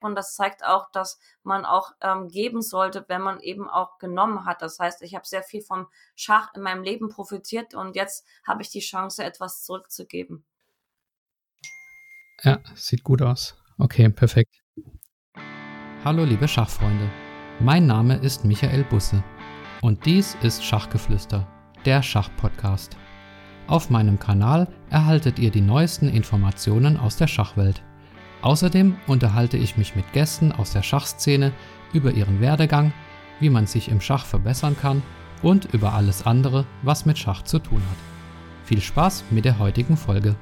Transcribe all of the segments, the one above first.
Und das zeigt auch, dass man auch ähm, geben sollte, wenn man eben auch genommen hat. Das heißt, ich habe sehr viel vom Schach in meinem Leben profitiert und jetzt habe ich die Chance, etwas zurückzugeben. Ja, sieht gut aus. Okay, perfekt. Hallo liebe Schachfreunde. Mein Name ist Michael Busse und dies ist Schachgeflüster, der Schachpodcast. Auf meinem Kanal erhaltet ihr die neuesten Informationen aus der Schachwelt. Außerdem unterhalte ich mich mit Gästen aus der Schachszene über ihren Werdegang, wie man sich im Schach verbessern kann und über alles andere, was mit Schach zu tun hat. Viel Spaß mit der heutigen Folge.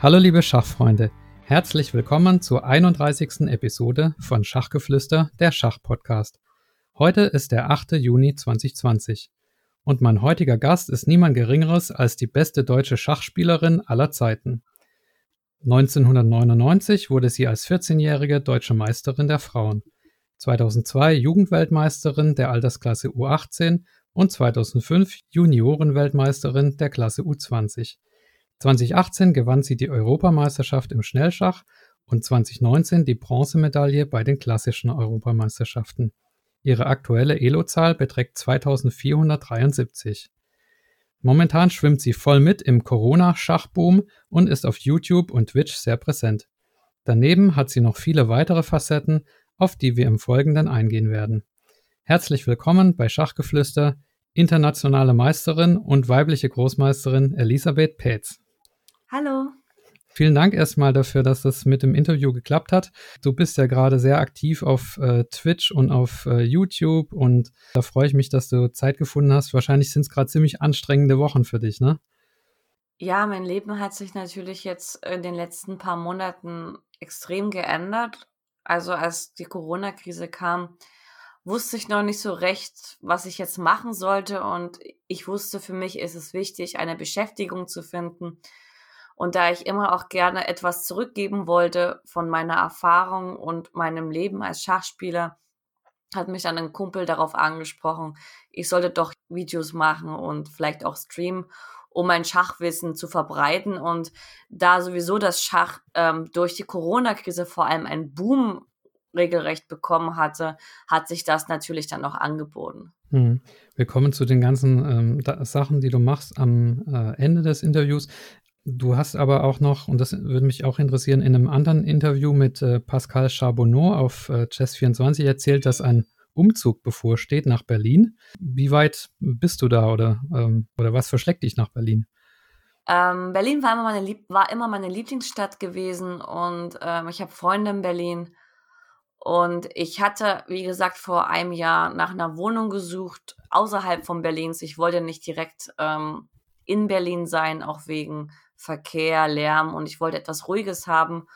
Hallo liebe Schachfreunde, herzlich willkommen zur 31. Episode von Schachgeflüster, der Schachpodcast. Heute ist der 8. Juni 2020 und mein heutiger Gast ist niemand Geringeres als die beste deutsche Schachspielerin aller Zeiten. 1999 wurde sie als 14-jährige deutsche Meisterin der Frauen, 2002 Jugendweltmeisterin der Altersklasse U18 und 2005 Juniorenweltmeisterin der Klasse U20. 2018 gewann sie die Europameisterschaft im Schnellschach und 2019 die Bronzemedaille bei den klassischen Europameisterschaften. Ihre aktuelle Elo-Zahl beträgt 2473. Momentan schwimmt sie voll mit im Corona-Schachboom und ist auf YouTube und Twitch sehr präsent. Daneben hat sie noch viele weitere Facetten, auf die wir im Folgenden eingehen werden. Herzlich willkommen bei Schachgeflüster, internationale Meisterin und weibliche Großmeisterin Elisabeth Petz. Hallo. Vielen Dank erstmal dafür, dass das mit dem Interview geklappt hat. Du bist ja gerade sehr aktiv auf äh, Twitch und auf äh, YouTube und da freue ich mich, dass du Zeit gefunden hast. Wahrscheinlich sind es gerade ziemlich anstrengende Wochen für dich, ne? Ja, mein Leben hat sich natürlich jetzt in den letzten paar Monaten extrem geändert. Also als die Corona-Krise kam, wusste ich noch nicht so recht, was ich jetzt machen sollte und ich wusste, für mich ist es wichtig, eine Beschäftigung zu finden und da ich immer auch gerne etwas zurückgeben wollte von meiner Erfahrung und meinem Leben als Schachspieler, hat mich dann ein Kumpel darauf angesprochen, ich sollte doch Videos machen und vielleicht auch streamen, um mein Schachwissen zu verbreiten. Und da sowieso das Schach ähm, durch die Corona-Krise vor allem einen Boom regelrecht bekommen hatte, hat sich das natürlich dann auch angeboten. Hm. Wir kommen zu den ganzen ähm, Sachen, die du machst am äh, Ende des Interviews. Du hast aber auch noch, und das würde mich auch interessieren, in einem anderen Interview mit äh, Pascal Charbonneau auf äh, Chess24 erzählt, dass ein Umzug bevorsteht nach Berlin. Wie weit bist du da oder, ähm, oder was verschlägt dich nach Berlin? Ähm, Berlin war immer, meine Lieb war immer meine Lieblingsstadt gewesen und ähm, ich habe Freunde in Berlin. Und ich hatte, wie gesagt, vor einem Jahr nach einer Wohnung gesucht, außerhalb von Berlins. Ich wollte nicht direkt ähm, in Berlin sein, auch wegen Verkehr, Lärm und ich wollte etwas Ruhiges haben.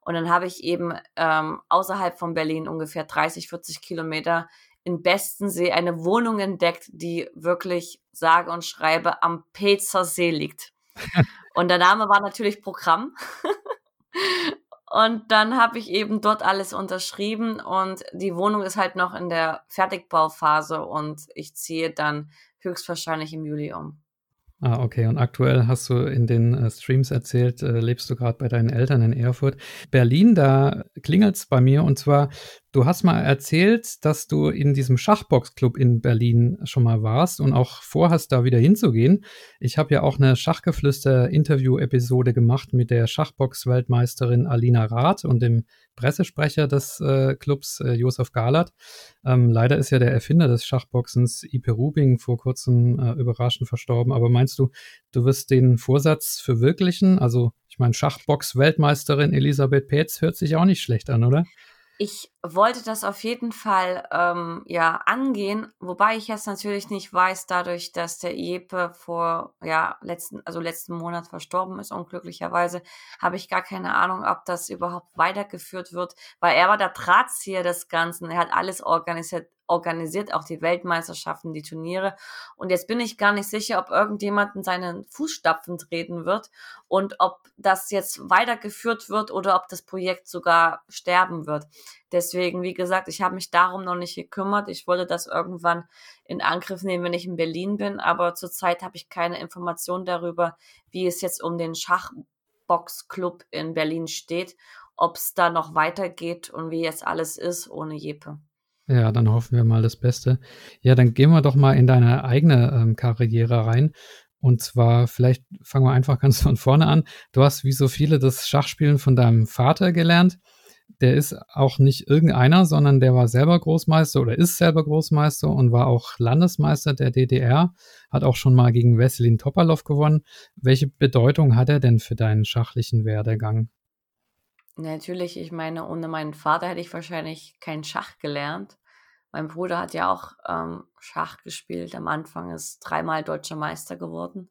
Und dann habe ich eben ähm, außerhalb von Berlin ungefähr 30, 40 Kilometer in Bestensee eine Wohnung entdeckt, die wirklich sage und schreibe am Pezer See liegt. Und der Name war natürlich Programm. und dann habe ich eben dort alles unterschrieben und die Wohnung ist halt noch in der Fertigbauphase und ich ziehe dann höchstwahrscheinlich im Juli um. Ah, okay. Und aktuell hast du in den äh, Streams erzählt, äh, lebst du gerade bei deinen Eltern in Erfurt. Berlin, da klingelt es bei mir und zwar Du hast mal erzählt, dass du in diesem Schachbox-Club in Berlin schon mal warst und auch vorhast, da wieder hinzugehen. Ich habe ja auch eine Schachgeflüster-Interview-Episode gemacht mit der Schachbox-Weltmeisterin Alina Rath und dem Pressesprecher des äh, Clubs, äh, Josef Galert. Ähm, leider ist ja der Erfinder des Schachboxens, Ipe Rubing, vor kurzem äh, überraschend verstorben. Aber meinst du, du wirst den Vorsatz verwirklichen? Also, ich meine, Schachbox-Weltmeisterin Elisabeth Petz hört sich auch nicht schlecht an, oder? Ich wollte das auf jeden Fall ähm, ja angehen, wobei ich jetzt natürlich nicht weiß, dadurch, dass der Jeppe vor ja letzten also letzten Monat verstorben ist unglücklicherweise, habe ich gar keine Ahnung, ob das überhaupt weitergeführt wird, weil er war der Drahtzieher des Ganzen. Er hat alles organisiert organisiert auch die Weltmeisterschaften, die Turniere. Und jetzt bin ich gar nicht sicher, ob irgendjemand in seinen Fußstapfen treten wird und ob das jetzt weitergeführt wird oder ob das Projekt sogar sterben wird. Deswegen, wie gesagt, ich habe mich darum noch nicht gekümmert. Ich wollte das irgendwann in Angriff nehmen, wenn ich in Berlin bin, aber zurzeit habe ich keine Information darüber, wie es jetzt um den Schachboxclub in Berlin steht, ob es da noch weitergeht und wie jetzt alles ist ohne Jeppe. Ja, dann hoffen wir mal das Beste. Ja, dann gehen wir doch mal in deine eigene ähm, Karriere rein. Und zwar, vielleicht fangen wir einfach ganz von vorne an. Du hast wie so viele das Schachspielen von deinem Vater gelernt. Der ist auch nicht irgendeiner, sondern der war selber Großmeister oder ist selber Großmeister und war auch Landesmeister der DDR, hat auch schon mal gegen Wesselin Topalov gewonnen. Welche Bedeutung hat er denn für deinen schachlichen Werdegang? Natürlich, ich meine, ohne meinen Vater hätte ich wahrscheinlich kein Schach gelernt. Mein Bruder hat ja auch ähm, Schach gespielt. Am Anfang ist dreimal deutscher Meister geworden.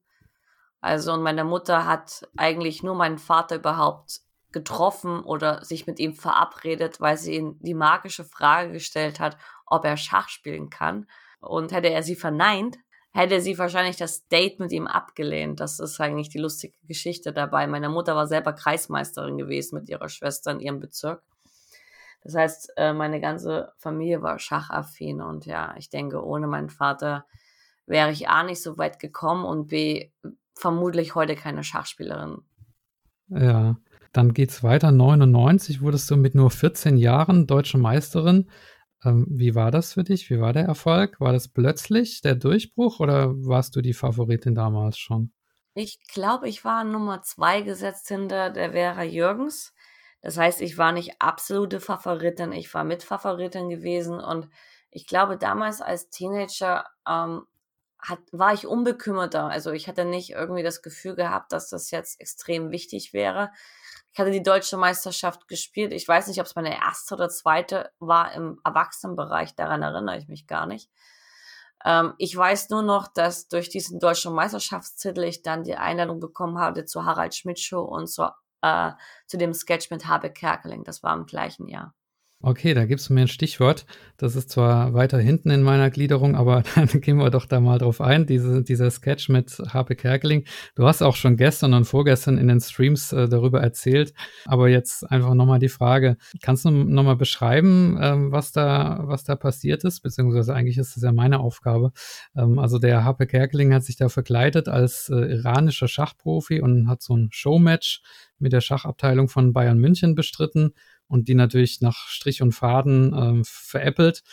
Also, und meine Mutter hat eigentlich nur meinen Vater überhaupt getroffen oder sich mit ihm verabredet, weil sie ihm die magische Frage gestellt hat, ob er Schach spielen kann. Und hätte er sie verneint, hätte sie wahrscheinlich das Date mit ihm abgelehnt. Das ist eigentlich die lustige Geschichte dabei. Meine Mutter war selber Kreismeisterin gewesen mit ihrer Schwester in ihrem Bezirk. Das heißt, äh, meine ganze Familie war schachaffin und ja, ich denke, ohne meinen Vater wäre ich A nicht so weit gekommen und B vermutlich heute keine Schachspielerin. Ja, dann geht's weiter. 99 wurdest du mit nur 14 Jahren deutsche Meisterin. Ähm, wie war das für dich? Wie war der Erfolg? War das plötzlich der Durchbruch oder warst du die Favoritin damals schon? Ich glaube, ich war Nummer zwei gesetzt hinter der Vera Jürgens. Das heißt, ich war nicht absolute Favoritin, ich war Mitfavoritin gewesen und ich glaube, damals als Teenager ähm, hat, war ich unbekümmerter. Also ich hatte nicht irgendwie das Gefühl gehabt, dass das jetzt extrem wichtig wäre. Ich hatte die deutsche Meisterschaft gespielt. Ich weiß nicht, ob es meine erste oder zweite war im Erwachsenenbereich. Daran erinnere ich mich gar nicht. Ähm, ich weiß nur noch, dass durch diesen deutschen Meisterschaftstitel ich dann die Einladung bekommen habe zur Harald Schmidt Show und zur äh, zu dem Sketch mit Habe Kerkeling. Das war im gleichen Jahr. Okay, da gibst du mir ein Stichwort. Das ist zwar weiter hinten in meiner Gliederung, aber dann gehen wir doch da mal drauf ein. Diese, dieser Sketch mit Harpe Kerkeling. Du hast auch schon gestern und vorgestern in den Streams äh, darüber erzählt. Aber jetzt einfach nochmal die Frage. Kannst du nochmal beschreiben, ähm, was da, was da passiert ist? Beziehungsweise eigentlich ist das ja meine Aufgabe. Ähm, also der Harpe Kerkeling hat sich da verkleidet als äh, iranischer Schachprofi und hat so ein Showmatch mit der Schachabteilung von Bayern München bestritten und die natürlich nach Strich und Faden ähm, veräppelt.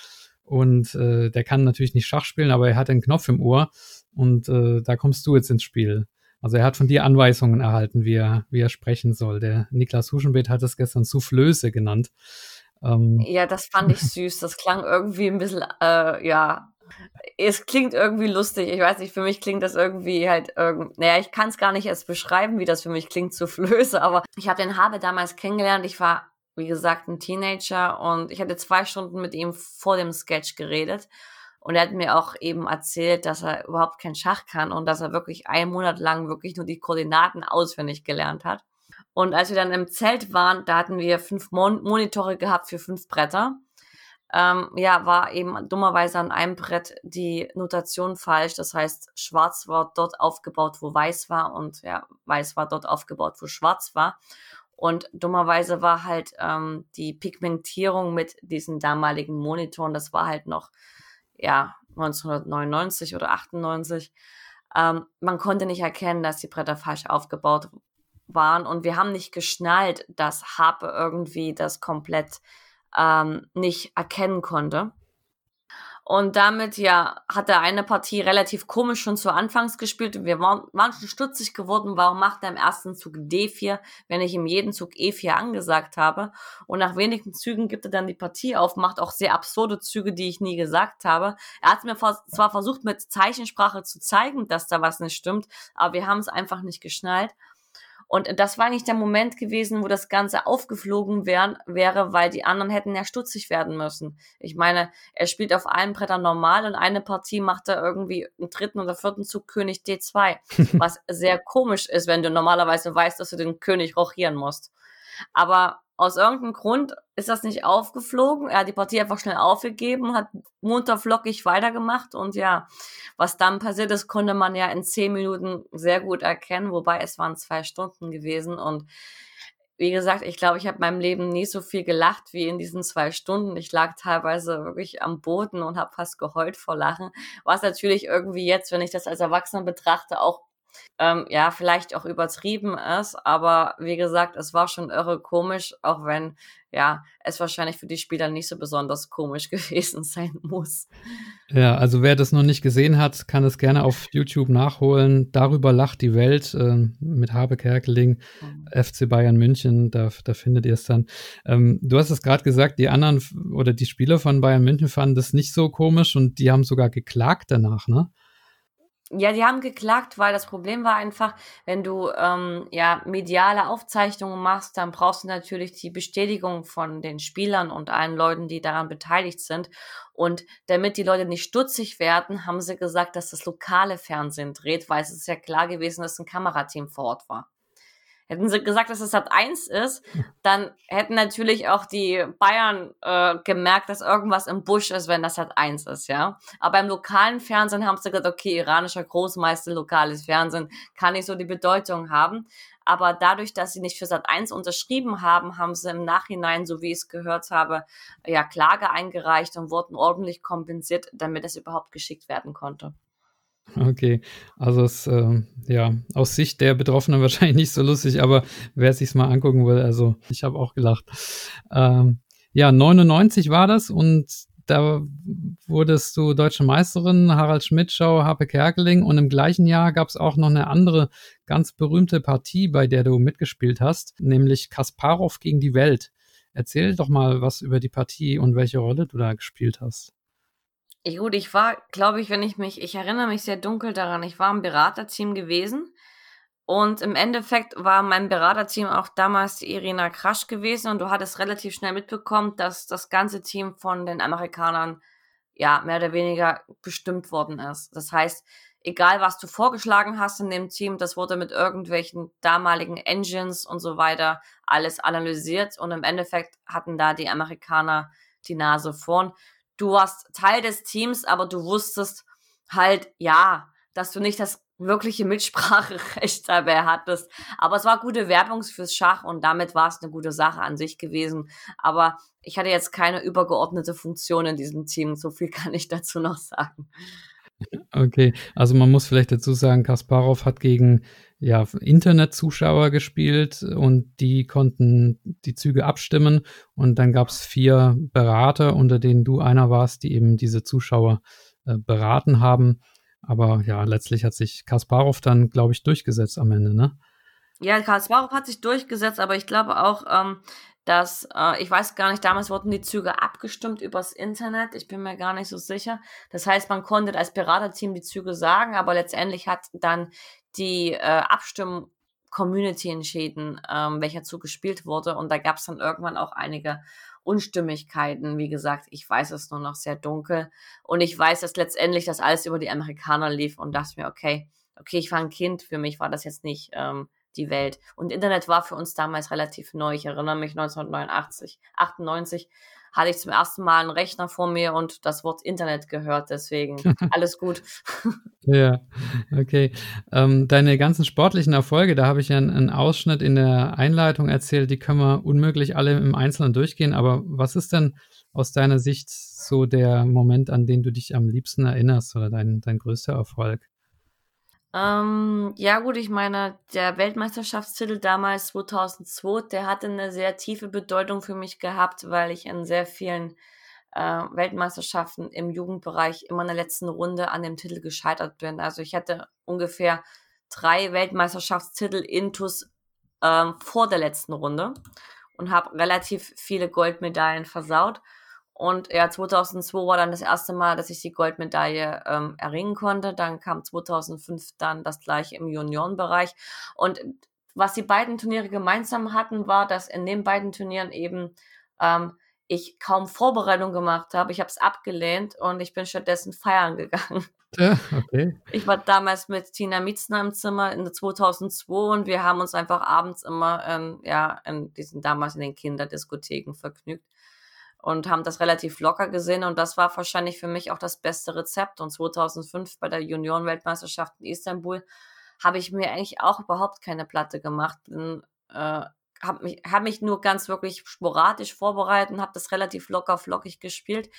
Und äh, der kann natürlich nicht Schach spielen, aber er hat einen Knopf im Ohr und äh, da kommst du jetzt ins Spiel. Also er hat von dir Anweisungen erhalten, wie er, wie er sprechen soll. Der Niklas Huschenbeet hat es gestern Soufflöse genannt. Ähm, ja, das fand ich süß. Das klang irgendwie ein bisschen, äh, ja, es klingt irgendwie lustig. Ich weiß nicht, für mich klingt das irgendwie halt irgendwie, naja, ich kann es gar nicht erst beschreiben, wie das für mich klingt, Soufflöse, aber ich habe den Habe damals kennengelernt. Ich war wie gesagt, ein Teenager und ich hatte zwei Stunden mit ihm vor dem Sketch geredet. Und er hat mir auch eben erzählt, dass er überhaupt kein Schach kann und dass er wirklich einen Monat lang wirklich nur die Koordinaten auswendig gelernt hat. Und als wir dann im Zelt waren, da hatten wir fünf Mon Monitore gehabt für fünf Bretter. Ähm, ja, war eben dummerweise an einem Brett die Notation falsch. Das heißt, schwarz war dort aufgebaut, wo weiß war und ja, weiß war dort aufgebaut, wo schwarz war. Und dummerweise war halt ähm, die Pigmentierung mit diesen damaligen Monitoren, das war halt noch, ja, 1999 oder 98. Ähm, man konnte nicht erkennen, dass die Bretter falsch aufgebaut waren. Und wir haben nicht geschnallt, dass Harpe irgendwie das komplett ähm, nicht erkennen konnte. Und damit, ja, hat er eine Partie relativ komisch schon zu Anfangs gespielt. Wir waren, waren schon stutzig geworden, warum macht er im ersten Zug D4, wenn ich ihm jeden Zug E4 angesagt habe. Und nach wenigen Zügen gibt er dann die Partie auf, macht auch sehr absurde Züge, die ich nie gesagt habe. Er hat mir zwar versucht, mit Zeichensprache zu zeigen, dass da was nicht stimmt, aber wir haben es einfach nicht geschnallt. Und das war eigentlich der Moment gewesen, wo das Ganze aufgeflogen wär, wäre, weil die anderen hätten ja stutzig werden müssen. Ich meine, er spielt auf allen Brettern normal und eine Partie macht er irgendwie im dritten oder vierten Zug König D2, was sehr komisch ist, wenn du normalerweise weißt, dass du den König rochieren musst. Aber aus irgendeinem Grund ist das nicht aufgeflogen. Er hat die Partie einfach schnell aufgegeben, hat munter flockig weitergemacht und ja, was dann passiert ist, konnte man ja in zehn Minuten sehr gut erkennen, wobei es waren zwei Stunden gewesen und wie gesagt, ich glaube, ich habe meinem Leben nie so viel gelacht wie in diesen zwei Stunden. Ich lag teilweise wirklich am Boden und habe fast geheult vor Lachen, was natürlich irgendwie jetzt, wenn ich das als Erwachsener betrachte, auch ähm, ja, vielleicht auch übertrieben ist, aber wie gesagt, es war schon irre komisch, auch wenn ja, es wahrscheinlich für die Spieler nicht so besonders komisch gewesen sein muss. Ja, also wer das noch nicht gesehen hat, kann es gerne auf YouTube nachholen. Darüber lacht die Welt äh, mit Habe Kerkeling, mhm. FC Bayern München, da, da findet ihr es dann. Ähm, du hast es gerade gesagt, die anderen oder die Spieler von Bayern München fanden das nicht so komisch und die haben sogar geklagt danach, ne? Ja, die haben geklagt, weil das Problem war einfach, wenn du ähm, ja mediale Aufzeichnungen machst, dann brauchst du natürlich die Bestätigung von den Spielern und allen Leuten, die daran beteiligt sind. Und damit die Leute nicht stutzig werden, haben sie gesagt, dass das lokale Fernsehen dreht, weil es ist ja klar gewesen, dass ein Kamerateam vor Ort war. Hätten sie gesagt, dass es Sat 1 ist, dann hätten natürlich auch die Bayern äh, gemerkt, dass irgendwas im Busch ist, wenn das Sat 1 ist, ja. Aber im lokalen Fernsehen haben sie gesagt, okay, iranischer Großmeister, lokales Fernsehen kann nicht so die Bedeutung haben. Aber dadurch, dass sie nicht für Sat 1 unterschrieben haben, haben sie im Nachhinein, so wie ich es gehört habe, ja, Klage eingereicht und wurden ordentlich kompensiert, damit es überhaupt geschickt werden konnte. Okay, also es, äh, ja, aus Sicht der Betroffenen wahrscheinlich nicht so lustig, aber wer sich's mal angucken will, also ich habe auch gelacht. Ähm, ja, 99 war das und da wurdest du deutsche Meisterin, Harald Schmidtschau, Happe Kerkeling und im gleichen Jahr gab es auch noch eine andere ganz berühmte Partie, bei der du mitgespielt hast, nämlich Kasparov gegen die Welt. Erzähl doch mal was über die Partie und welche Rolle du da gespielt hast. Ich, gut, ich war, glaube ich, wenn ich mich, ich erinnere mich sehr dunkel daran, ich war im Beraterteam gewesen und im Endeffekt war mein Beraterteam auch damals Irina Krasch gewesen und du hattest relativ schnell mitbekommen, dass das ganze Team von den Amerikanern ja mehr oder weniger bestimmt worden ist. Das heißt, egal was du vorgeschlagen hast in dem Team, das wurde mit irgendwelchen damaligen Engines und so weiter alles analysiert und im Endeffekt hatten da die Amerikaner die Nase vorn du warst Teil des Teams, aber du wusstest halt, ja, dass du nicht das wirkliche Mitspracherecht dabei hattest. Aber es war gute Werbung fürs Schach und damit war es eine gute Sache an sich gewesen. Aber ich hatte jetzt keine übergeordnete Funktion in diesem Team. So viel kann ich dazu noch sagen. Okay, also man muss vielleicht dazu sagen, Kasparov hat gegen ja, Internetzuschauer gespielt und die konnten die Züge abstimmen und dann gab es vier Berater, unter denen du einer warst, die eben diese Zuschauer äh, beraten haben. Aber ja, letztlich hat sich Kasparov dann, glaube ich, durchgesetzt am Ende, ne? Ja, Kasparov hat sich durchgesetzt, aber ich glaube auch, ähm, dass, äh, ich weiß gar nicht, damals wurden die Züge abgestimmt übers Internet. Ich bin mir gar nicht so sicher. Das heißt, man konnte als Beraterteam die Züge sagen, aber letztendlich hat dann die äh, Abstimm-Community entschieden, ähm, welcher Zug gespielt wurde. Und da gab es dann irgendwann auch einige Unstimmigkeiten. Wie gesagt, ich weiß es nur noch sehr dunkel. Und ich weiß, dass letztendlich das alles über die Amerikaner lief und dachte mir, okay, okay, ich war ein Kind, für mich war das jetzt nicht ähm, die Welt. Und Internet war für uns damals relativ neu. Ich erinnere mich 1989, 98 hatte ich zum ersten Mal einen Rechner vor mir und das Wort Internet gehört. Deswegen alles gut. ja, okay. Ähm, deine ganzen sportlichen Erfolge, da habe ich ja einen, einen, Ausschnitt in der Einleitung erzählt, die können wir unmöglich alle im Einzelnen durchgehen. Aber was ist denn aus deiner Sicht so der Moment, an den du dich am liebsten erinnerst oder dein, dein größter Erfolg? Ähm, ja gut, ich meine, der Weltmeisterschaftstitel damals 2002, der hatte eine sehr tiefe Bedeutung für mich gehabt, weil ich in sehr vielen äh, Weltmeisterschaften im Jugendbereich immer in der letzten Runde an dem Titel gescheitert bin. Also ich hatte ungefähr drei Weltmeisterschaftstitel intus ähm, vor der letzten Runde und habe relativ viele Goldmedaillen versaut. Und ja, 2002 war dann das erste Mal, dass ich die Goldmedaille ähm, erringen konnte. Dann kam 2005 dann das gleiche im Juniorenbereich. Und was die beiden Turniere gemeinsam hatten, war, dass in den beiden Turnieren eben ähm, ich kaum Vorbereitung gemacht habe. Ich habe es abgelehnt und ich bin stattdessen feiern gegangen. Ja, okay. Ich war damals mit Tina Mietzner im Zimmer in 2002 und wir haben uns einfach abends immer ähm, ja, in diesen damals in den Kinderdiskotheken vergnügt und haben das relativ locker gesehen und das war wahrscheinlich für mich auch das beste Rezept und 2005 bei der Junioren-Weltmeisterschaft in Istanbul habe ich mir eigentlich auch überhaupt keine Platte gemacht. Bin, äh, habe mich, hab mich nur ganz wirklich sporadisch vorbereitet und habe das relativ locker flockig gespielt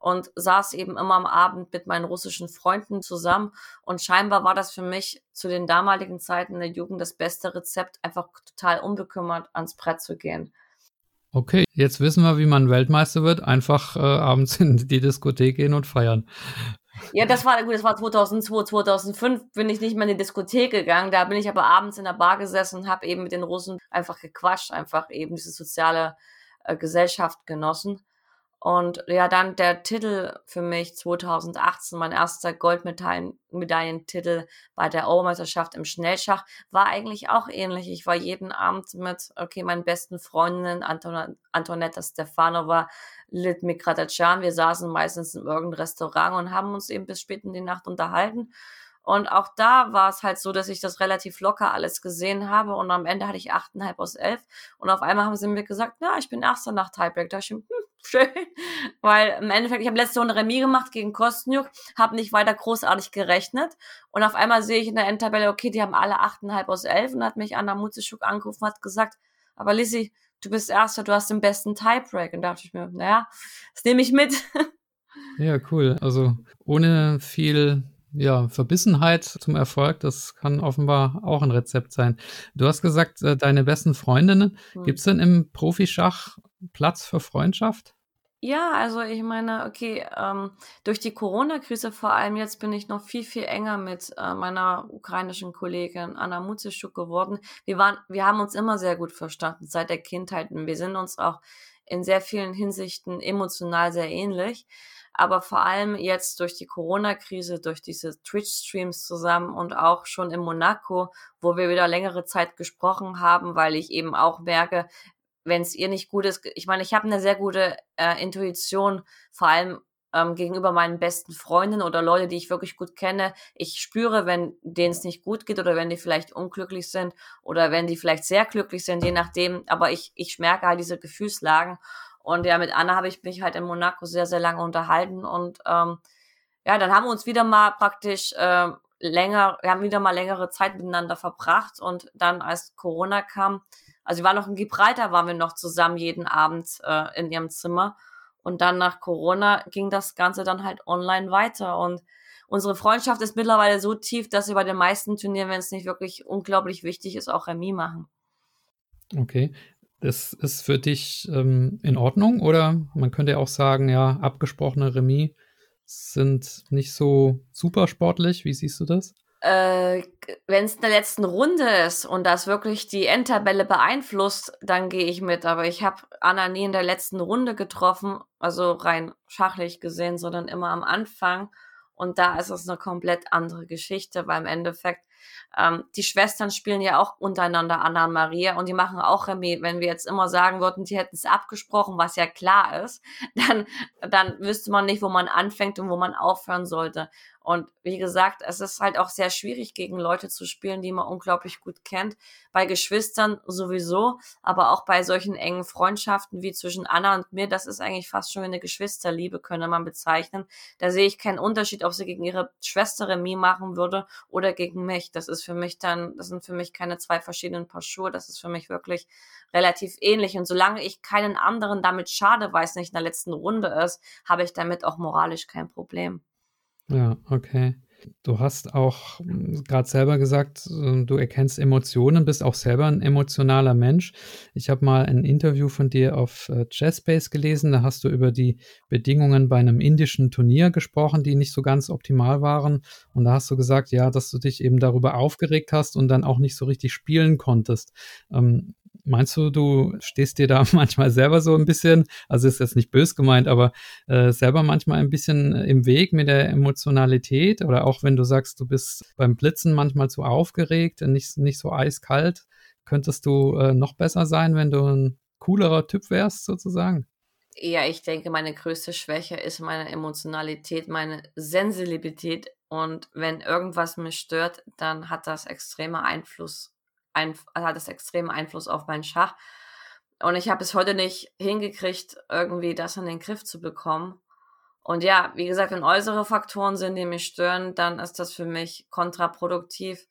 und saß eben immer am Abend mit meinen russischen Freunden zusammen und scheinbar war das für mich zu den damaligen Zeiten der Jugend das beste Rezept, einfach total unbekümmert ans Brett zu gehen. Okay, jetzt wissen wir, wie man Weltmeister wird. Einfach äh, abends in die Diskothek gehen und feiern. Ja, das war gut, das war 2002, 2005 bin ich nicht mehr in die Diskothek gegangen. Da bin ich aber abends in der Bar gesessen und habe eben mit den Russen einfach gequatscht, einfach eben diese soziale äh, Gesellschaft genossen. Und ja, dann der Titel für mich 2018, mein erster Goldmedaillentitel bei der Obermeisterschaft im Schnellschach, war eigentlich auch ähnlich. Ich war jeden Abend mit, okay, meinen besten Freundinnen, Anton Antonetta Stefanova, Litmik Kratacan. Wir saßen meistens in irgendeinem Restaurant und haben uns eben bis spät in die Nacht unterhalten. Und auch da war es halt so, dass ich das relativ locker alles gesehen habe. Und am Ende hatte ich achteinhalb aus elf. Und auf einmal haben sie mir gesagt, ja, ich bin Erster nach Tiebreak. Da ich, hm, schön. Weil im Endeffekt, ich habe letzte Runde Remis gemacht gegen Kostnjuk, habe nicht weiter großartig gerechnet. Und auf einmal sehe ich in der Endtabelle, okay, die haben alle achteinhalb aus elf. Und hat mich Anna Mutzischuk angerufen hat gesagt, aber Lizzie, du bist Erster, du hast den besten Tiebreak. Und da dachte ich mir, naja, das nehme ich mit. Ja, cool. Also ohne viel ja, Verbissenheit zum Erfolg, das kann offenbar auch ein Rezept sein. Du hast gesagt, äh, deine besten Freundinnen. Hm. Gibt es denn im Profischach Platz für Freundschaft? Ja, also ich meine, okay, ähm, durch die Corona-Krise vor allem jetzt bin ich noch viel, viel enger mit äh, meiner ukrainischen Kollegin Anna Mutzischuk geworden. Wir waren, wir haben uns immer sehr gut verstanden seit der Kindheit und wir sind uns auch in sehr vielen Hinsichten emotional sehr ähnlich. Aber vor allem jetzt durch die Corona-Krise, durch diese Twitch-Streams zusammen und auch schon in Monaco, wo wir wieder längere Zeit gesprochen haben, weil ich eben auch merke, wenn es ihr nicht gut ist, ich meine, ich habe eine sehr gute äh, Intuition, vor allem ähm, gegenüber meinen besten Freunden oder Leute, die ich wirklich gut kenne. Ich spüre, wenn denen es nicht gut geht oder wenn die vielleicht unglücklich sind oder wenn die vielleicht sehr glücklich sind, je nachdem. Aber ich, ich merke halt diese Gefühlslagen und ja, mit Anna habe ich mich halt in Monaco sehr, sehr lange unterhalten. Und ähm, ja, dann haben wir uns wieder mal praktisch äh, länger, wir haben wieder mal längere Zeit miteinander verbracht. Und dann, als Corona kam, also wir waren noch in Gibraltar, waren wir noch zusammen jeden Abend äh, in ihrem Zimmer. Und dann nach Corona ging das Ganze dann halt online weiter. Und unsere Freundschaft ist mittlerweile so tief, dass wir bei den meisten Turnieren, wenn es nicht wirklich unglaublich wichtig ist, auch Remis machen. Okay. Das ist für dich ähm, in Ordnung oder man könnte ja auch sagen, ja, abgesprochene Remis sind nicht so super sportlich. Wie siehst du das? Äh, Wenn es in der letzten Runde ist und das wirklich die Endtabelle beeinflusst, dann gehe ich mit. Aber ich habe Anna nie in der letzten Runde getroffen, also rein schachlich gesehen, sondern immer am Anfang. Und da ist es eine komplett andere Geschichte, weil im Endeffekt ähm, die Schwestern spielen ja auch untereinander Anna und Maria und die machen auch Remis. Wenn wir jetzt immer sagen würden, die hätten es abgesprochen, was ja klar ist, dann, dann wüsste man nicht, wo man anfängt und wo man aufhören sollte. Und wie gesagt, es ist halt auch sehr schwierig, gegen Leute zu spielen, die man unglaublich gut kennt. Bei Geschwistern sowieso, aber auch bei solchen engen Freundschaften wie zwischen Anna und mir, das ist eigentlich fast schon eine Geschwisterliebe, könnte man bezeichnen. Da sehe ich keinen Unterschied, ob sie gegen ihre Schwester Remis machen würde oder gegen mich. Das ist für mich dann, das sind für mich keine zwei verschiedenen Paar Schuhe. Das ist für mich wirklich relativ ähnlich. Und solange ich keinen anderen damit schade, weil es nicht in der letzten Runde ist, habe ich damit auch moralisch kein Problem. Ja, okay. Du hast auch hm, gerade selber gesagt, du erkennst Emotionen, bist auch selber ein emotionaler Mensch. Ich habe mal ein Interview von dir auf Jazzbase äh, gelesen, da hast du über die Bedingungen bei einem indischen Turnier gesprochen, die nicht so ganz optimal waren. Und da hast du gesagt, ja, dass du dich eben darüber aufgeregt hast und dann auch nicht so richtig spielen konntest. Ähm, Meinst du, du stehst dir da manchmal selber so ein bisschen, also ist jetzt nicht bös gemeint, aber äh, selber manchmal ein bisschen im Weg mit der Emotionalität oder auch wenn du sagst, du bist beim Blitzen manchmal zu aufgeregt, nicht, nicht so eiskalt, könntest du äh, noch besser sein, wenn du ein coolerer Typ wärst sozusagen? Ja, ich denke, meine größte Schwäche ist meine Emotionalität, meine Sensibilität. Und wenn irgendwas mich stört, dann hat das extreme Einfluss, ein, hat das extreme Einfluss auf meinen Schach. Und ich habe bis heute nicht hingekriegt, irgendwie das in den Griff zu bekommen. Und ja, wie gesagt, wenn äußere Faktoren sind, die mich stören, dann ist das für mich kontraproduktiv.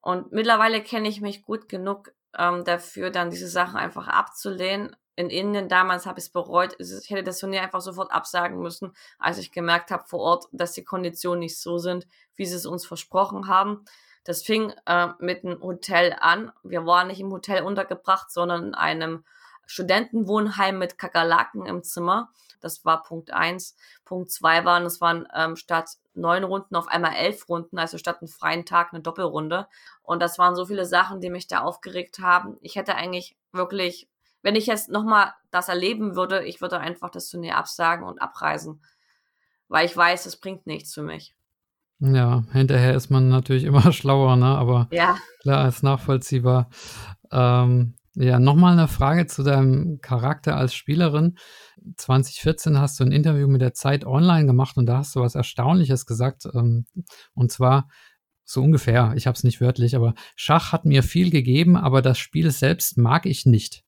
Und mittlerweile kenne ich mich gut genug ähm, dafür, dann diese Sachen einfach abzulehnen. In Indien damals habe ich es bereut. Ich hätte das Turnier einfach sofort absagen müssen, als ich gemerkt habe vor Ort, dass die Konditionen nicht so sind, wie sie es uns versprochen haben. Das fing äh, mit einem Hotel an. Wir waren nicht im Hotel untergebracht, sondern in einem Studentenwohnheim mit Kakerlaken im Zimmer. Das war Punkt eins. Punkt zwei waren, es waren ähm, statt neun Runden auf einmal elf Runden, also statt einen freien Tag eine Doppelrunde. Und das waren so viele Sachen, die mich da aufgeregt haben. Ich hätte eigentlich wirklich, wenn ich jetzt nochmal das erleben würde, ich würde einfach das Turnier absagen und abreisen. Weil ich weiß, es bringt nichts für mich. Ja, hinterher ist man natürlich immer schlauer, ne? Aber ja. klar, ist nachvollziehbar. Ähm, ja, nochmal eine Frage zu deinem Charakter als Spielerin. 2014 hast du ein Interview mit der Zeit Online gemacht und da hast du was Erstaunliches gesagt. Ähm, und zwar so ungefähr, ich habe es nicht wörtlich, aber Schach hat mir viel gegeben, aber das Spiel selbst mag ich nicht.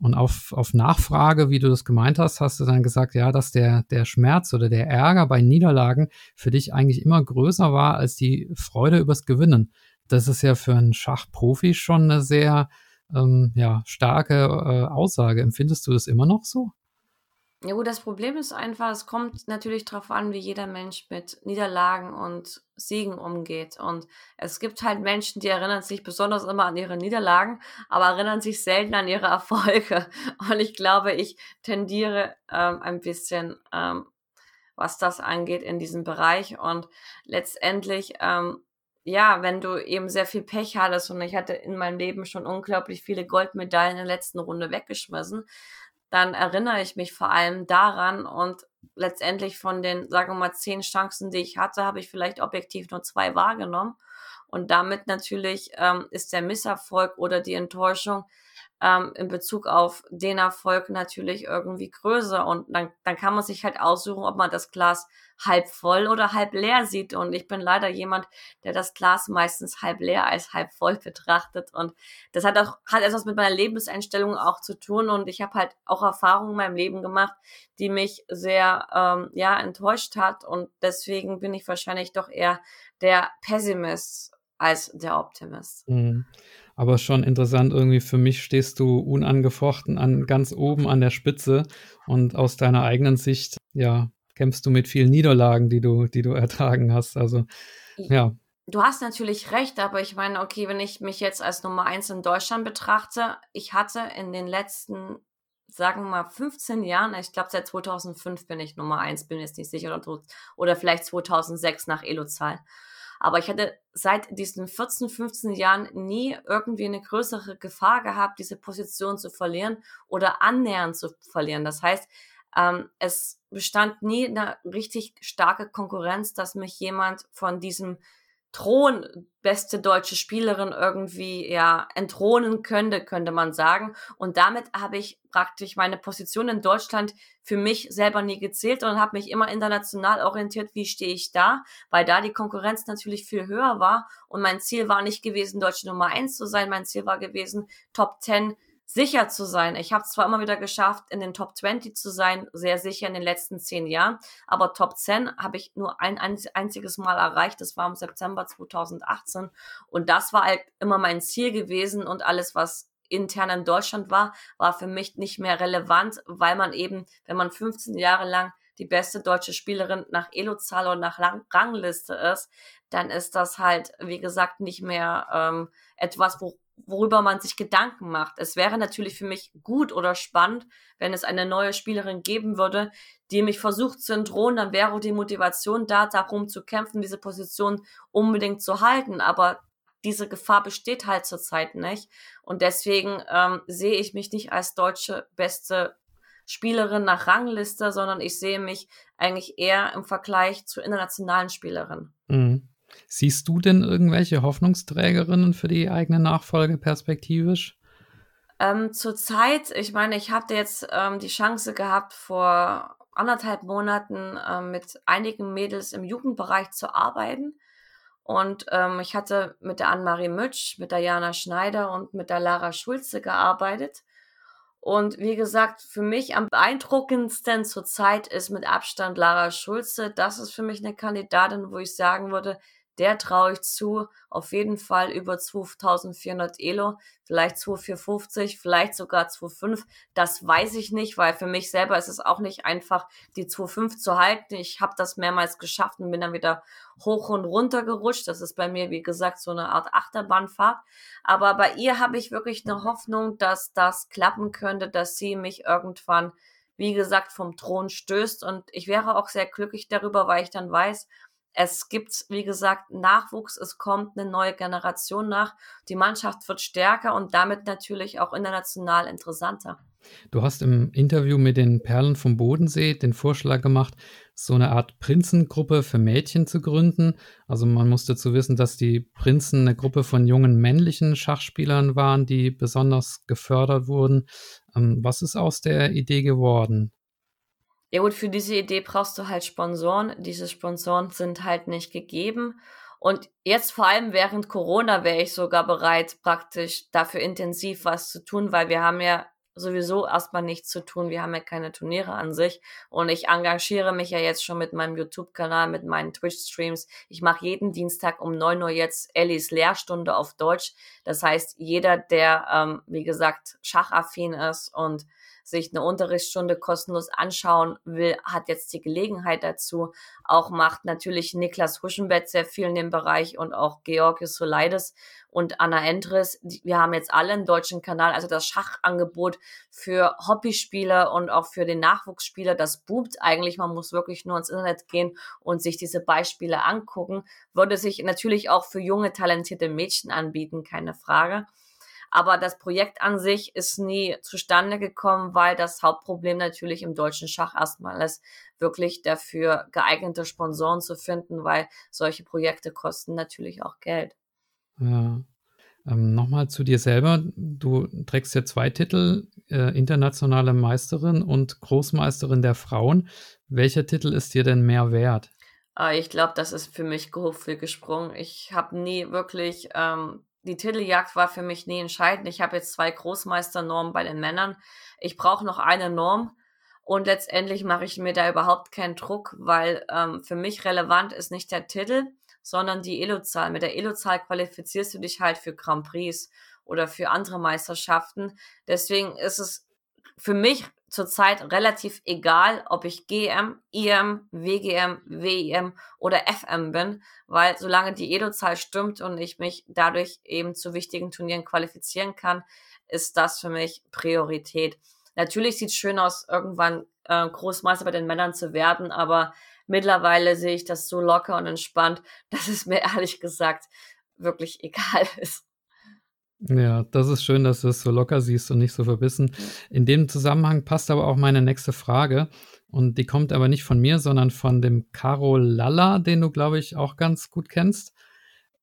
Und auf, auf Nachfrage, wie du das gemeint hast, hast du dann gesagt, ja, dass der, der Schmerz oder der Ärger bei Niederlagen für dich eigentlich immer größer war als die Freude übers Gewinnen. Das ist ja für einen Schachprofi schon eine sehr ähm, ja, starke äh, Aussage. Empfindest du das immer noch so? Ja gut, das Problem ist einfach, es kommt natürlich darauf an, wie jeder Mensch mit Niederlagen und Siegen umgeht. Und es gibt halt Menschen, die erinnern sich besonders immer an ihre Niederlagen, aber erinnern sich selten an ihre Erfolge. Und ich glaube, ich tendiere ähm, ein bisschen, ähm, was das angeht, in diesem Bereich. Und letztendlich ähm, ja, wenn du eben sehr viel Pech hattest und ich hatte in meinem Leben schon unglaublich viele Goldmedaillen in der letzten Runde weggeschmissen, dann erinnere ich mich vor allem daran und letztendlich von den, sagen wir mal, zehn Chancen, die ich hatte, habe ich vielleicht objektiv nur zwei wahrgenommen. Und damit natürlich ähm, ist der Misserfolg oder die Enttäuschung ähm, in Bezug auf den Erfolg natürlich irgendwie größer. Und dann, dann kann man sich halt aussuchen, ob man das Glas halb voll oder halb leer sieht. Und ich bin leider jemand, der das Glas meistens halb leer als halb voll betrachtet. Und das hat auch hat etwas mit meiner Lebenseinstellung auch zu tun. Und ich habe halt auch Erfahrungen in meinem Leben gemacht, die mich sehr ähm, ja enttäuscht hat. Und deswegen bin ich wahrscheinlich doch eher der Pessimist als der Optimist. Mhm. Aber schon interessant, irgendwie für mich stehst du unangefochten an ganz oben an der Spitze und aus deiner eigenen Sicht, ja, kämpfst du mit vielen Niederlagen, die du, die du ertragen hast. Also, ja. Du hast natürlich recht, aber ich meine, okay, wenn ich mich jetzt als Nummer eins in Deutschland betrachte, ich hatte in den letzten, sagen wir mal, 15 Jahren, ich glaube seit 2005 bin ich Nummer eins, bin jetzt nicht sicher, oder, oder vielleicht 2006 nach Elo-Zahl. Aber ich hatte seit diesen 14, 15 Jahren nie irgendwie eine größere Gefahr gehabt, diese Position zu verlieren oder annähernd zu verlieren. Das heißt, ähm, es bestand nie eine richtig starke Konkurrenz, dass mich jemand von diesem Thron beste deutsche Spielerin irgendwie ja entthronen könnte, könnte man sagen. Und damit habe ich praktisch meine Position in Deutschland für mich selber nie gezählt und habe mich immer international orientiert, wie stehe ich da, weil da die Konkurrenz natürlich viel höher war und mein Ziel war nicht gewesen, deutsche Nummer eins zu sein, mein Ziel war gewesen, Top 10 sicher zu sein. Ich habe zwar immer wieder geschafft, in den Top 20 zu sein, sehr sicher in den letzten zehn Jahren, aber Top 10 habe ich nur ein einziges Mal erreicht. Das war im September 2018 und das war halt immer mein Ziel gewesen und alles, was intern in Deutschland war, war für mich nicht mehr relevant, weil man eben, wenn man 15 Jahre lang die beste deutsche Spielerin nach Elo-Zahl und nach Rangliste ist, dann ist das halt, wie gesagt, nicht mehr ähm, etwas, wo, worüber man sich Gedanken macht. Es wäre natürlich für mich gut oder spannend, wenn es eine neue Spielerin geben würde, die mich versucht zu entdrohen, dann wäre die Motivation da, darum zu kämpfen, diese Position unbedingt zu halten. Aber diese Gefahr besteht halt zurzeit nicht. Und deswegen ähm, sehe ich mich nicht als deutsche beste Spielerin nach Rangliste, sondern ich sehe mich eigentlich eher im Vergleich zu internationalen Spielerinnen. Mhm. Siehst du denn irgendwelche Hoffnungsträgerinnen für die eigene Nachfolge perspektivisch? Ähm, Zurzeit, ich meine, ich hatte jetzt ähm, die Chance gehabt, vor anderthalb Monaten ähm, mit einigen Mädels im Jugendbereich zu arbeiten. Und ähm, ich hatte mit der Annemarie Mütsch, mit der Jana Schneider und mit der Lara Schulze gearbeitet. Und wie gesagt, für mich am beeindruckendsten zurzeit ist mit Abstand Lara Schulze. Das ist für mich eine Kandidatin, wo ich sagen würde, der traue ich zu, auf jeden Fall über 2400 Elo, vielleicht 2450, vielleicht sogar 25. Das weiß ich nicht, weil für mich selber ist es auch nicht einfach, die 25 zu halten. Ich habe das mehrmals geschafft und bin dann wieder hoch und runter gerutscht. Das ist bei mir, wie gesagt, so eine Art Achterbahnfahrt. Aber bei ihr habe ich wirklich eine Hoffnung, dass das klappen könnte, dass sie mich irgendwann, wie gesagt, vom Thron stößt. Und ich wäre auch sehr glücklich darüber, weil ich dann weiß, es gibt, wie gesagt, Nachwuchs, es kommt eine neue Generation nach, die Mannschaft wird stärker und damit natürlich auch international interessanter. Du hast im Interview mit den Perlen vom Bodensee den Vorschlag gemacht, so eine Art Prinzengruppe für Mädchen zu gründen. Also man muss dazu wissen, dass die Prinzen eine Gruppe von jungen männlichen Schachspielern waren, die besonders gefördert wurden. Ähm, was ist aus der Idee geworden? Ja gut, für diese Idee brauchst du halt Sponsoren. Diese Sponsoren sind halt nicht gegeben. Und jetzt vor allem während Corona wäre ich sogar bereit, praktisch dafür intensiv was zu tun, weil wir haben ja sowieso erstmal nichts zu tun. Wir haben ja keine Turniere an sich. Und ich engagiere mich ja jetzt schon mit meinem YouTube-Kanal, mit meinen Twitch-Streams. Ich mache jeden Dienstag um neun Uhr jetzt Ellis Lehrstunde auf Deutsch. Das heißt, jeder, der, ähm, wie gesagt, schachaffin ist und sich eine Unterrichtsstunde kostenlos anschauen will, hat jetzt die Gelegenheit dazu. Auch macht natürlich Niklas Huschenbett sehr viel in dem Bereich und auch Georgios Soleides und Anna Endres. Wir haben jetzt alle einen deutschen Kanal, also das Schachangebot für Hobbyspieler und auch für den Nachwuchsspieler, das boomt eigentlich. Man muss wirklich nur ins Internet gehen und sich diese Beispiele angucken. Würde sich natürlich auch für junge, talentierte Mädchen anbieten, keine Frage. Aber das Projekt an sich ist nie zustande gekommen, weil das Hauptproblem natürlich im deutschen Schach erstmal ist, wirklich dafür geeignete Sponsoren zu finden, weil solche Projekte kosten natürlich auch Geld. Ja. Ähm, Nochmal zu dir selber. Du trägst ja zwei Titel, äh, internationale Meisterin und Großmeisterin der Frauen. Welcher Titel ist dir denn mehr wert? Äh, ich glaube, das ist für mich viel gesprungen. Ich habe nie wirklich ähm, die Titeljagd war für mich nie entscheidend. Ich habe jetzt zwei Großmeisternormen bei den Männern. Ich brauche noch eine Norm und letztendlich mache ich mir da überhaupt keinen Druck, weil ähm, für mich relevant ist nicht der Titel, sondern die Elo-Zahl. Mit der Elo-Zahl qualifizierst du dich halt für Grand Prix oder für andere Meisterschaften. Deswegen ist es für mich zurzeit relativ egal, ob ich GM, IM, WGM, WIM oder FM bin, weil solange die Edo-Zahl stimmt und ich mich dadurch eben zu wichtigen Turnieren qualifizieren kann, ist das für mich Priorität. Natürlich sieht es schön aus, irgendwann äh, Großmeister bei den Männern zu werden, aber mittlerweile sehe ich das so locker und entspannt, dass es mir ehrlich gesagt wirklich egal ist. Ja, das ist schön, dass du es so locker siehst und nicht so verbissen. In dem Zusammenhang passt aber auch meine nächste Frage. Und die kommt aber nicht von mir, sondern von dem Caro Lalla, den du, glaube ich, auch ganz gut kennst.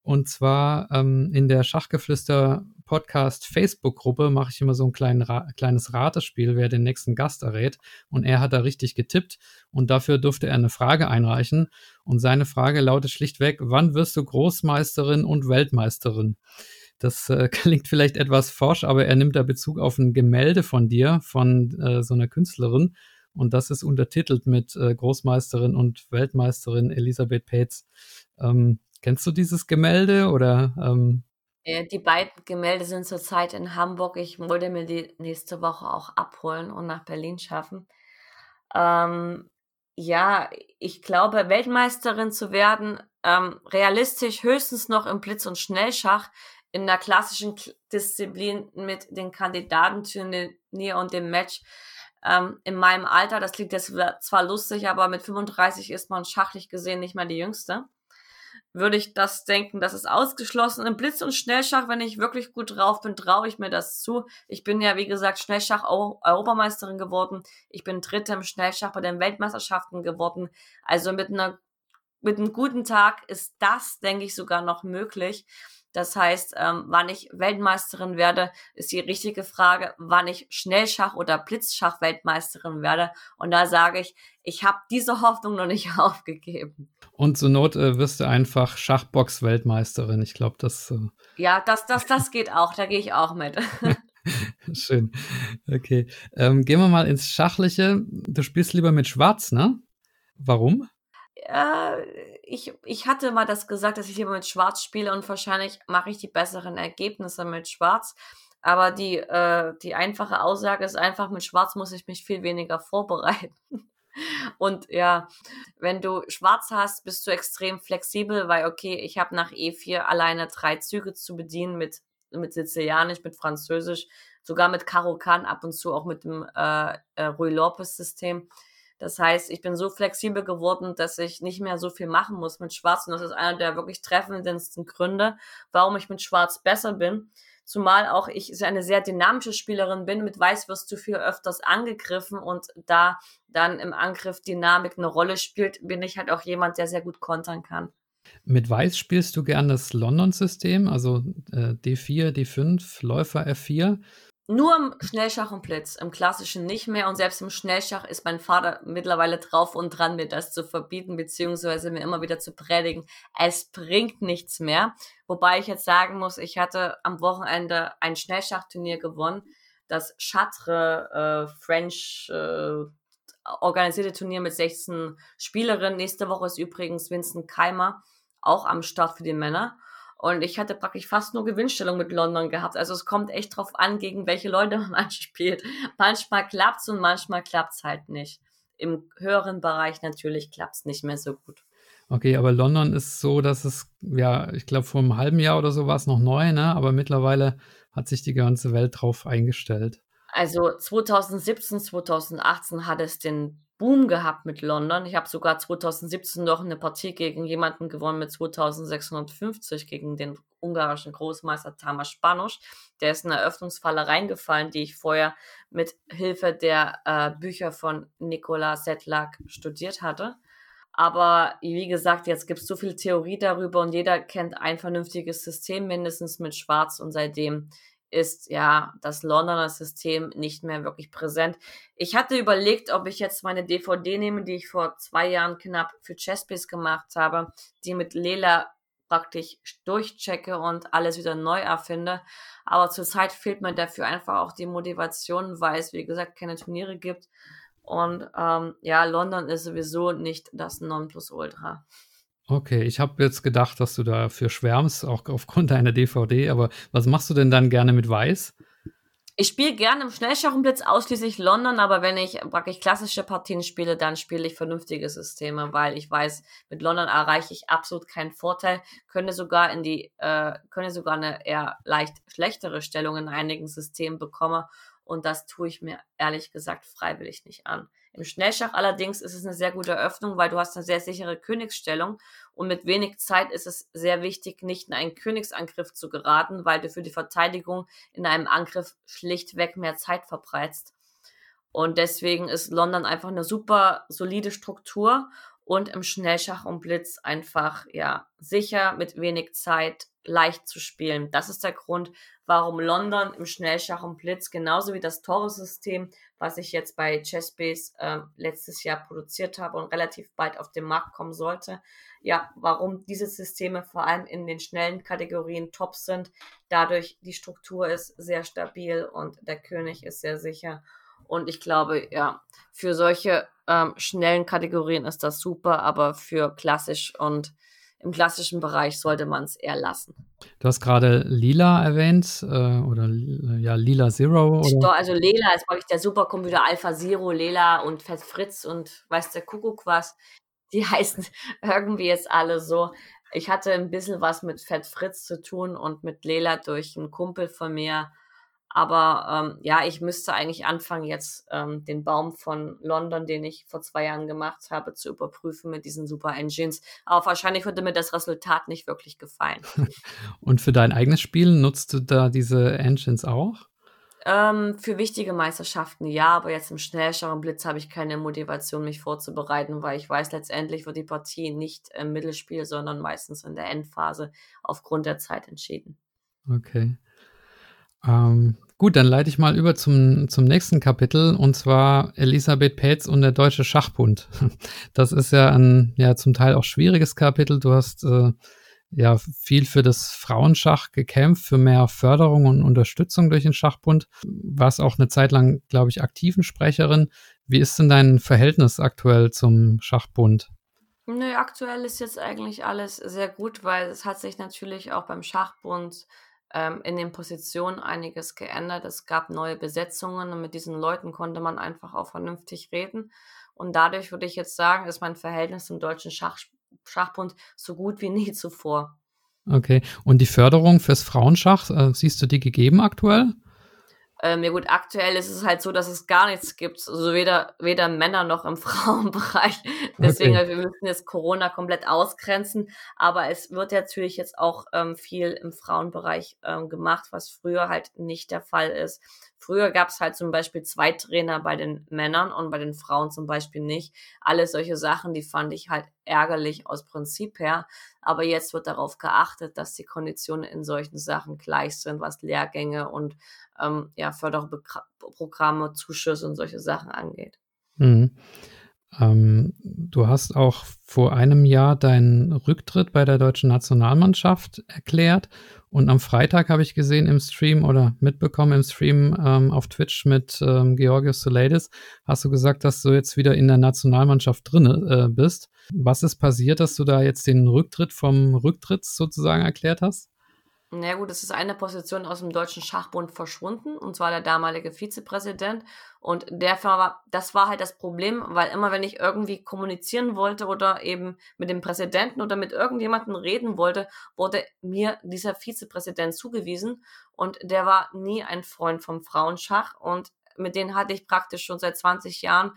Und zwar ähm, in der Schachgeflüster Podcast Facebook-Gruppe mache ich immer so ein Ra kleines Ratespiel, wer den nächsten Gast errät. Und er hat da richtig getippt und dafür durfte er eine Frage einreichen. Und seine Frage lautet schlichtweg, wann wirst du Großmeisterin und Weltmeisterin? Das äh, klingt vielleicht etwas forsch, aber er nimmt da Bezug auf ein Gemälde von dir, von äh, so einer Künstlerin. Und das ist untertitelt mit äh, Großmeisterin und Weltmeisterin Elisabeth Paetz. Ähm, kennst du dieses Gemälde oder? Ähm? Die beiden Gemälde sind zurzeit in Hamburg. Ich wollte mir die nächste Woche auch abholen und nach Berlin schaffen. Ähm, ja, ich glaube, Weltmeisterin zu werden, ähm, realistisch höchstens noch im Blitz- und Schnellschach in der klassischen Disziplin mit den Kandidatenturnier und dem Match ähm, in meinem Alter, das klingt jetzt zwar lustig, aber mit 35 ist man schachlich gesehen nicht mehr die Jüngste. Würde ich das denken, das ist ausgeschlossen. Im Blitz- und Schnellschach, wenn ich wirklich gut drauf bin, traue ich mir das zu. Ich bin ja, wie gesagt, Schnellschach-Europameisterin geworden. Ich bin Dritte im Schnellschach bei den Weltmeisterschaften geworden. Also mit einer mit einem guten Tag ist das, denke ich, sogar noch möglich. Das heißt, ähm, wann ich Weltmeisterin werde, ist die richtige Frage, wann ich Schnellschach oder Blitzschach Weltmeisterin werde. Und da sage ich, ich habe diese Hoffnung noch nicht aufgegeben. Und zur Not äh, wirst du einfach Schachbox-Weltmeisterin. Ich glaube, das. Äh ja, das, das, das geht auch. Da gehe ich auch mit. Schön. Okay. Ähm, gehen wir mal ins Schachliche. Du spielst lieber mit Schwarz, ne? Warum? Äh, ich, ich hatte mal das gesagt, dass ich lieber mit Schwarz spiele und wahrscheinlich mache ich die besseren Ergebnisse mit Schwarz. Aber die, äh, die einfache Aussage ist einfach, mit Schwarz muss ich mich viel weniger vorbereiten. Und ja, wenn du Schwarz hast, bist du extrem flexibel, weil okay, ich habe nach E4 alleine drei Züge zu bedienen mit, mit Sizilianisch, mit Französisch, sogar mit Karo Kan, ab und zu auch mit dem äh, äh, Rui Lopez-System. Das heißt, ich bin so flexibel geworden, dass ich nicht mehr so viel machen muss mit Schwarz. Und das ist einer der wirklich treffendsten Gründe, warum ich mit Schwarz besser bin. Zumal auch ich eine sehr dynamische Spielerin bin. Mit Weiß wirst du viel öfters angegriffen und da dann im Angriff Dynamik eine Rolle spielt, bin ich halt auch jemand, der sehr gut kontern kann. Mit Weiß spielst du gern das London-System, also äh, D4, D5, Läufer F4. Nur im Schnellschach und Blitz, im klassischen nicht mehr. Und selbst im Schnellschach ist mein Vater mittlerweile drauf und dran, mir das zu verbieten, beziehungsweise mir immer wieder zu predigen. Es bringt nichts mehr. Wobei ich jetzt sagen muss, ich hatte am Wochenende ein Schnellschachturnier gewonnen. Das Chatre äh, French äh, organisierte Turnier mit 16 Spielerinnen. Nächste Woche ist übrigens Vincent Keimer auch am Start für die Männer. Und ich hatte praktisch fast nur Gewinnstellung mit London gehabt. Also es kommt echt drauf an, gegen welche Leute man spielt. Manchmal klappt's und manchmal klappt's halt nicht. Im höheren Bereich natürlich klappt's nicht mehr so gut. Okay, aber London ist so, dass es, ja, ich glaube, vor einem halben Jahr oder so war es noch neu, ne? Aber mittlerweile hat sich die ganze Welt drauf eingestellt. Also 2017, 2018 hat es den Boom gehabt mit London. Ich habe sogar 2017 noch eine Partie gegen jemanden gewonnen mit 2650 gegen den ungarischen Großmeister Tamas Spanusch. Der ist in eine Eröffnungsfalle reingefallen, die ich vorher mit Hilfe der äh, Bücher von Nikola Sedlak studiert hatte. Aber wie gesagt, jetzt gibt es so viel Theorie darüber und jeder kennt ein vernünftiges System mindestens mit Schwarz und seitdem ist ja das Londoner System nicht mehr wirklich präsent. Ich hatte überlegt, ob ich jetzt meine DVD nehme, die ich vor zwei Jahren knapp für Chessbase gemacht habe, die mit Lela praktisch durchchecke und alles wieder neu erfinde. Aber zurzeit fehlt mir dafür einfach auch die Motivation, weil es, wie gesagt, keine Turniere gibt. Und ähm, ja, London ist sowieso nicht das Nonplusultra. Okay, ich habe jetzt gedacht, dass du dafür schwärmst, auch aufgrund deiner DVD, aber was machst du denn dann gerne mit Weiß? Ich spiele gerne im Schnellschachenblitz ausschließlich London, aber wenn ich praktisch klassische Partien spiele, dann spiele ich vernünftige Systeme, weil ich weiß, mit London erreiche ich absolut keinen Vorteil, könnte sogar in die, äh, könnte sogar eine eher leicht schlechtere Stellung in einigen Systemen bekommen und das tue ich mir ehrlich gesagt freiwillig nicht an. Im Schnellschach allerdings ist es eine sehr gute Öffnung, weil du hast eine sehr sichere Königsstellung und mit wenig Zeit ist es sehr wichtig, nicht in einen Königsangriff zu geraten, weil du für die Verteidigung in einem Angriff schlichtweg mehr Zeit verbreitst. Und deswegen ist London einfach eine super solide Struktur und im Schnellschach und Blitz einfach, ja, sicher, mit wenig Zeit, leicht zu spielen. Das ist der Grund, warum London im Schnellschach und Blitz genauso wie das Tore-System, was ich jetzt bei Chessbase äh, letztes Jahr produziert habe und relativ bald auf den Markt kommen sollte, ja, warum diese Systeme vor allem in den schnellen Kategorien top sind. Dadurch die Struktur ist sehr stabil und der König ist sehr sicher. Und ich glaube, ja, für solche ähm, schnellen Kategorien ist das super, aber für klassisch und im klassischen Bereich sollte man es eher lassen. Du hast gerade Lila erwähnt äh, oder ja Lila Zero. Oder? Also Lila ist wirklich der Supercomputer Alpha Zero, Lela und Fett Fritz und weiß der Kuckuck was. Die heißen irgendwie jetzt alle so. Ich hatte ein bisschen was mit Fett Fritz zu tun und mit Lela durch einen Kumpel von mir aber ähm, ja, ich müsste eigentlich anfangen, jetzt ähm, den Baum von London, den ich vor zwei Jahren gemacht habe, zu überprüfen mit diesen Super Engines. Aber wahrscheinlich würde mir das Resultat nicht wirklich gefallen. Und für dein eigenes Spiel nutzt du da diese Engines auch? Ähm, für wichtige Meisterschaften ja, aber jetzt im Schnellschau und Blitz habe ich keine Motivation, mich vorzubereiten, weil ich weiß, letztendlich wird die Partie nicht im Mittelspiel, sondern meistens in der Endphase aufgrund der Zeit entschieden. Okay. Ähm, gut, dann leite ich mal über zum, zum nächsten Kapitel und zwar Elisabeth Petz und der Deutsche Schachbund. Das ist ja ein ja zum Teil auch schwieriges Kapitel. Du hast äh, ja viel für das Frauenschach gekämpft, für mehr Förderung und Unterstützung durch den Schachbund. Warst auch eine Zeit lang, glaube ich, aktiven Sprecherin. Wie ist denn dein Verhältnis aktuell zum Schachbund? Nö, aktuell ist jetzt eigentlich alles sehr gut, weil es hat sich natürlich auch beim Schachbund ähm, in den Positionen einiges geändert. Es gab neue Besetzungen und mit diesen Leuten konnte man einfach auch vernünftig reden. Und dadurch würde ich jetzt sagen, ist mein Verhältnis zum Deutschen Schach Schachbund so gut wie nie zuvor. Okay. Und die Förderung fürs Frauenschach, äh, siehst du die gegeben aktuell? Ähm, ja gut, aktuell ist es halt so, dass es gar nichts gibt. Also weder, weder Männer noch im Frauenbereich. Deswegen, okay. wir müssen jetzt Corona komplett ausgrenzen. Aber es wird natürlich jetzt auch ähm, viel im Frauenbereich ähm, gemacht, was früher halt nicht der Fall ist. Früher gab es halt zum Beispiel zwei Trainer bei den Männern und bei den Frauen zum Beispiel nicht. Alle solche Sachen, die fand ich halt ärgerlich aus Prinzip her. Aber jetzt wird darauf geachtet, dass die Konditionen in solchen Sachen gleich sind, was Lehrgänge und ähm, ja, Förderprogramme, Zuschüsse und solche Sachen angeht. Mhm. Ähm, du hast auch vor einem Jahr deinen Rücktritt bei der deutschen Nationalmannschaft erklärt und am Freitag habe ich gesehen im Stream oder mitbekommen im Stream ähm, auf Twitch mit ähm, Georgios Soleidis, hast du gesagt, dass du jetzt wieder in der Nationalmannschaft drin äh, bist. Was ist passiert, dass du da jetzt den Rücktritt vom Rücktritt sozusagen erklärt hast? Na ja, gut, es ist eine Position aus dem Deutschen Schachbund verschwunden, und zwar der damalige Vizepräsident. Und der war, das war halt das Problem, weil immer wenn ich irgendwie kommunizieren wollte oder eben mit dem Präsidenten oder mit irgendjemandem reden wollte, wurde mir dieser Vizepräsident zugewiesen. Und der war nie ein Freund vom Frauenschach. Und mit denen hatte ich praktisch schon seit 20 Jahren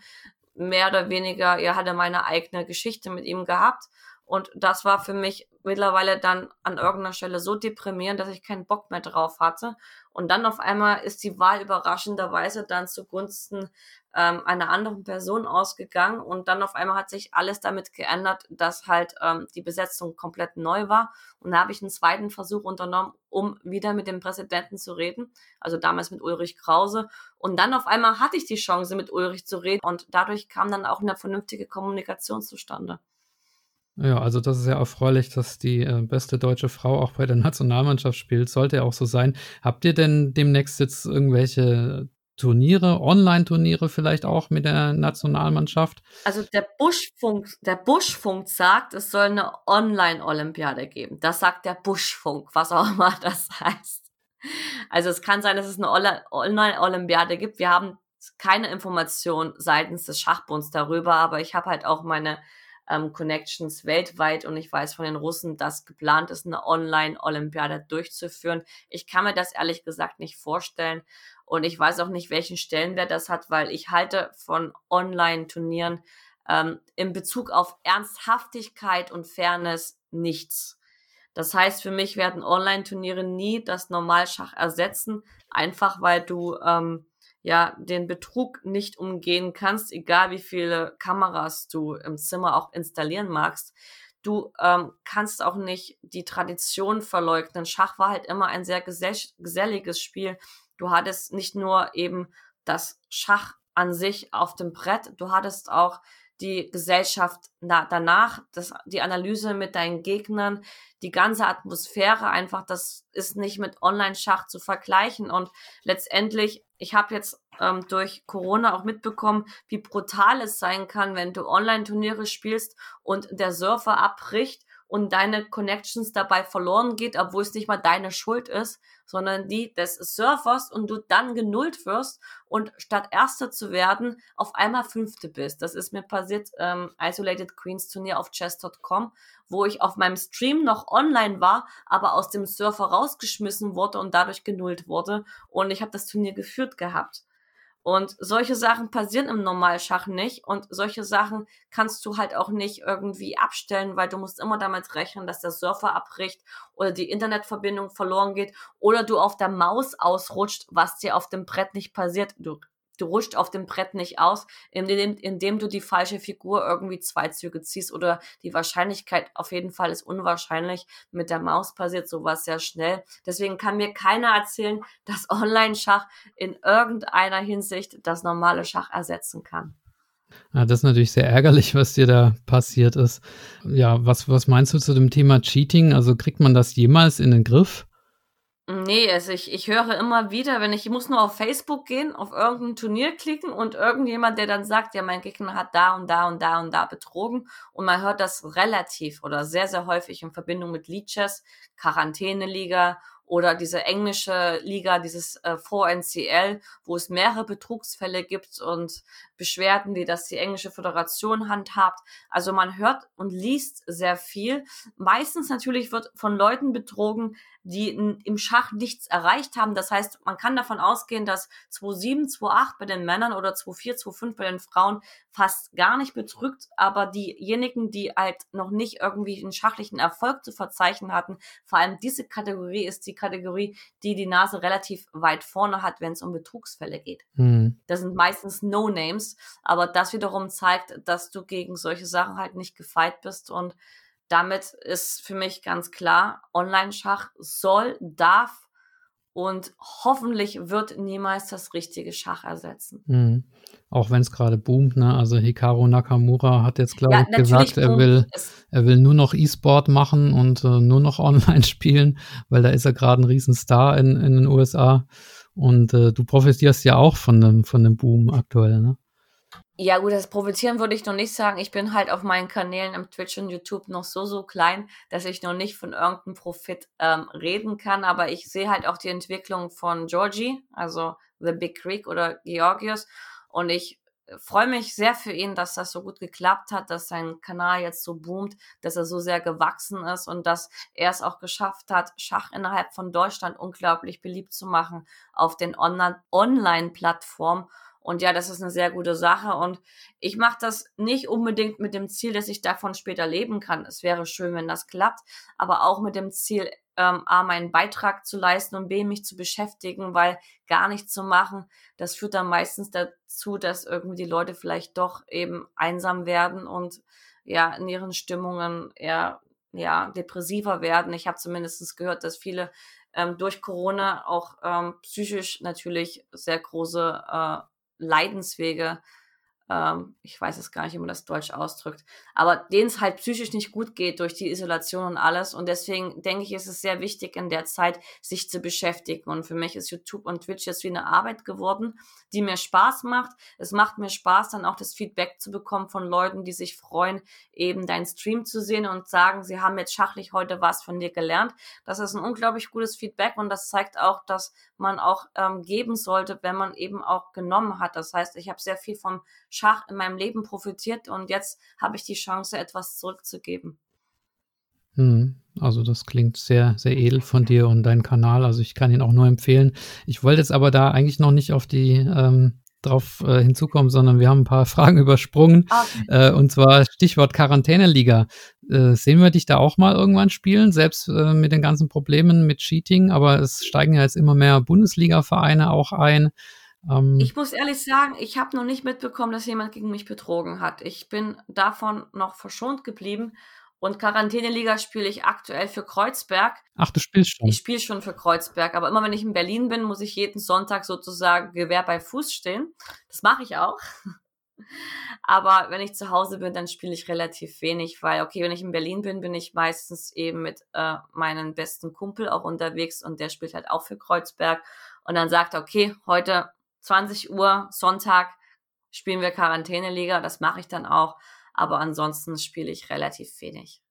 mehr oder weniger, er hatte meine eigene Geschichte mit ihm gehabt. Und das war für mich mittlerweile dann an irgendeiner Stelle so deprimierend, dass ich keinen Bock mehr drauf hatte. Und dann auf einmal ist die Wahl überraschenderweise dann zugunsten ähm, einer anderen Person ausgegangen. Und dann auf einmal hat sich alles damit geändert, dass halt ähm, die Besetzung komplett neu war. Und da habe ich einen zweiten Versuch unternommen, um wieder mit dem Präsidenten zu reden. Also damals mit Ulrich Krause. Und dann auf einmal hatte ich die Chance, mit Ulrich zu reden. Und dadurch kam dann auch eine vernünftige Kommunikation zustande. Ja, also das ist ja erfreulich, dass die äh, beste deutsche Frau auch bei der Nationalmannschaft spielt. Sollte ja auch so sein. Habt ihr denn demnächst jetzt irgendwelche Turniere, Online-Turniere vielleicht auch mit der Nationalmannschaft? Also der Buschfunk, der Buschfunk sagt, es soll eine Online-Olympiade geben. Das sagt der Buschfunk, was auch immer das heißt. Also es kann sein, dass es eine Online-Olympiade gibt. Wir haben keine Information seitens des Schachbunds darüber, aber ich habe halt auch meine ähm, Connections weltweit und ich weiß von den Russen, dass geplant ist, eine Online-Olympiade durchzuführen. Ich kann mir das ehrlich gesagt nicht vorstellen und ich weiß auch nicht, welchen Stellenwert das hat, weil ich halte von Online-Turnieren ähm, in Bezug auf Ernsthaftigkeit und Fairness nichts. Das heißt, für mich werden Online-Turniere nie das Normalschach ersetzen, einfach weil du ähm, ja den Betrug nicht umgehen kannst, egal wie viele Kameras du im Zimmer auch installieren magst. Du ähm, kannst auch nicht die Tradition verleugnen. Schach war halt immer ein sehr geselliges Spiel. Du hattest nicht nur eben das Schach an sich auf dem Brett, du hattest auch die Gesellschaft na, danach, das, die Analyse mit deinen Gegnern, die ganze Atmosphäre einfach, das ist nicht mit Online-Schach zu vergleichen. Und letztendlich, ich habe jetzt ähm, durch Corona auch mitbekommen, wie brutal es sein kann, wenn du Online-Turniere spielst und der Surfer abbricht und deine Connections dabei verloren geht, obwohl es nicht mal deine Schuld ist, sondern die des Surfers und du dann genullt wirst und statt Erster zu werden, auf einmal Fünfte bist. Das ist mir passiert, ähm, Isolated Queens Turnier auf chess.com, wo ich auf meinem Stream noch online war, aber aus dem Surfer rausgeschmissen wurde und dadurch genullt wurde und ich habe das Turnier geführt gehabt. Und solche Sachen passieren im Normalschach nicht. Und solche Sachen kannst du halt auch nicht irgendwie abstellen, weil du musst immer damit rechnen, dass der Surfer abbricht oder die Internetverbindung verloren geht oder du auf der Maus ausrutscht, was dir auf dem Brett nicht passiert. Du du rutscht auf dem Brett nicht aus, indem, indem du die falsche Figur irgendwie zwei Züge ziehst oder die Wahrscheinlichkeit auf jeden Fall ist unwahrscheinlich. Mit der Maus passiert sowas sehr schnell. Deswegen kann mir keiner erzählen, dass Online-Schach in irgendeiner Hinsicht das normale Schach ersetzen kann. Ja, das ist natürlich sehr ärgerlich, was dir da passiert ist. Ja, was, was meinst du zu dem Thema Cheating? Also kriegt man das jemals in den Griff? Nee, also ich, ich höre immer wieder, wenn ich, ich muss nur auf Facebook gehen, auf irgendein Turnier klicken und irgendjemand, der dann sagt, ja, mein Gegner hat da und da und da und da betrogen. Und man hört das relativ oder sehr, sehr häufig in Verbindung mit Leeches, Quarantäneliga oder diese englische Liga, dieses äh, 4NCL, wo es mehrere Betrugsfälle gibt und Beschwerden, die das die englische Föderation handhabt. Also man hört und liest sehr viel. Meistens natürlich wird von Leuten betrogen, die im Schach nichts erreicht haben. Das heißt, man kann davon ausgehen, dass 2-7, 2-8 bei den Männern oder 2-4, 2-5 bei den Frauen fast gar nicht betrügt, aber diejenigen, die halt noch nicht irgendwie einen schachlichen Erfolg zu verzeichnen hatten, vor allem diese Kategorie ist die Kategorie, die die Nase relativ weit vorne hat, wenn es um Betrugsfälle geht. Mhm. Das sind meistens No-Names, aber das wiederum zeigt, dass du gegen solche Sachen halt nicht gefeit bist und damit ist für mich ganz klar, Online-Schach soll, darf und hoffentlich wird niemals das richtige Schach ersetzen. Mhm. Auch wenn es gerade boomt, ne? Also Hikaru Nakamura hat jetzt, glaube ja, ich, gesagt, er will, er will nur noch E-Sport machen und äh, nur noch online spielen, weil da ist er gerade ein Riesenstar in, in den USA. Und äh, du profitierst ja auch von dem, von dem Boom aktuell, ne? Ja, gut, das Profitieren würde ich noch nicht sagen. Ich bin halt auf meinen Kanälen im Twitch und YouTube noch so, so klein, dass ich noch nicht von irgendeinem Profit ähm, reden kann. Aber ich sehe halt auch die Entwicklung von Georgie, also The Big Creek oder Georgios. Und ich freue mich sehr für ihn, dass das so gut geklappt hat, dass sein Kanal jetzt so boomt, dass er so sehr gewachsen ist und dass er es auch geschafft hat, Schach innerhalb von Deutschland unglaublich beliebt zu machen auf den Online-Plattformen. Und ja, das ist eine sehr gute Sache. Und ich mache das nicht unbedingt mit dem Ziel, dass ich davon später leben kann. Es wäre schön, wenn das klappt, aber auch mit dem Ziel, ähm, A, meinen Beitrag zu leisten und B, mich zu beschäftigen, weil gar nichts zu machen, das führt dann meistens dazu, dass irgendwie die Leute vielleicht doch eben einsam werden und ja, in ihren Stimmungen eher ja, depressiver werden. Ich habe zumindest gehört, dass viele ähm, durch Corona auch ähm, psychisch natürlich sehr große äh, Leidenswege, ähm, ich weiß es gar nicht, wie man das Deutsch ausdrückt, aber denen es halt psychisch nicht gut geht durch die Isolation und alles. Und deswegen denke ich, ist es sehr wichtig in der Zeit, sich zu beschäftigen. Und für mich ist YouTube und Twitch jetzt wie eine Arbeit geworden, die mir Spaß macht. Es macht mir Spaß, dann auch das Feedback zu bekommen von Leuten, die sich freuen, eben deinen Stream zu sehen und sagen, sie haben jetzt schachlich heute was von dir gelernt. Das ist ein unglaublich gutes Feedback und das zeigt auch, dass man auch ähm, geben sollte, wenn man eben auch genommen hat. Das heißt, ich habe sehr viel vom Schach in meinem Leben profitiert und jetzt habe ich die Chance, etwas zurückzugeben. Hm, also das klingt sehr, sehr edel von dir und deinem Kanal. Also ich kann ihn auch nur empfehlen. Ich wollte jetzt aber da eigentlich noch nicht auf die ähm, drauf äh, hinzukommen, sondern wir haben ein paar Fragen übersprungen. Okay. Äh, und zwar Stichwort Quarantäneliga. Äh, sehen wir dich da auch mal irgendwann spielen, selbst äh, mit den ganzen Problemen mit Cheating, aber es steigen ja jetzt immer mehr Bundesliga-Vereine auch ein. Ähm, ich muss ehrlich sagen, ich habe noch nicht mitbekommen, dass jemand gegen mich betrogen hat. Ich bin davon noch verschont geblieben. Und Quarantäneliga spiele ich aktuell für Kreuzberg. Ach, du spielst schon? Ich spiele schon für Kreuzberg, aber immer wenn ich in Berlin bin, muss ich jeden Sonntag sozusagen Gewehr bei Fuß stehen. Das mache ich auch. Aber wenn ich zu Hause bin, dann spiele ich relativ wenig, weil, okay, wenn ich in Berlin bin, bin ich meistens eben mit äh, meinem besten Kumpel auch unterwegs und der spielt halt auch für Kreuzberg. Und dann sagt er, okay, heute 20 Uhr, Sonntag, spielen wir Quarantäneliga. Das mache ich dann auch. Aber ansonsten spiele ich relativ wenig.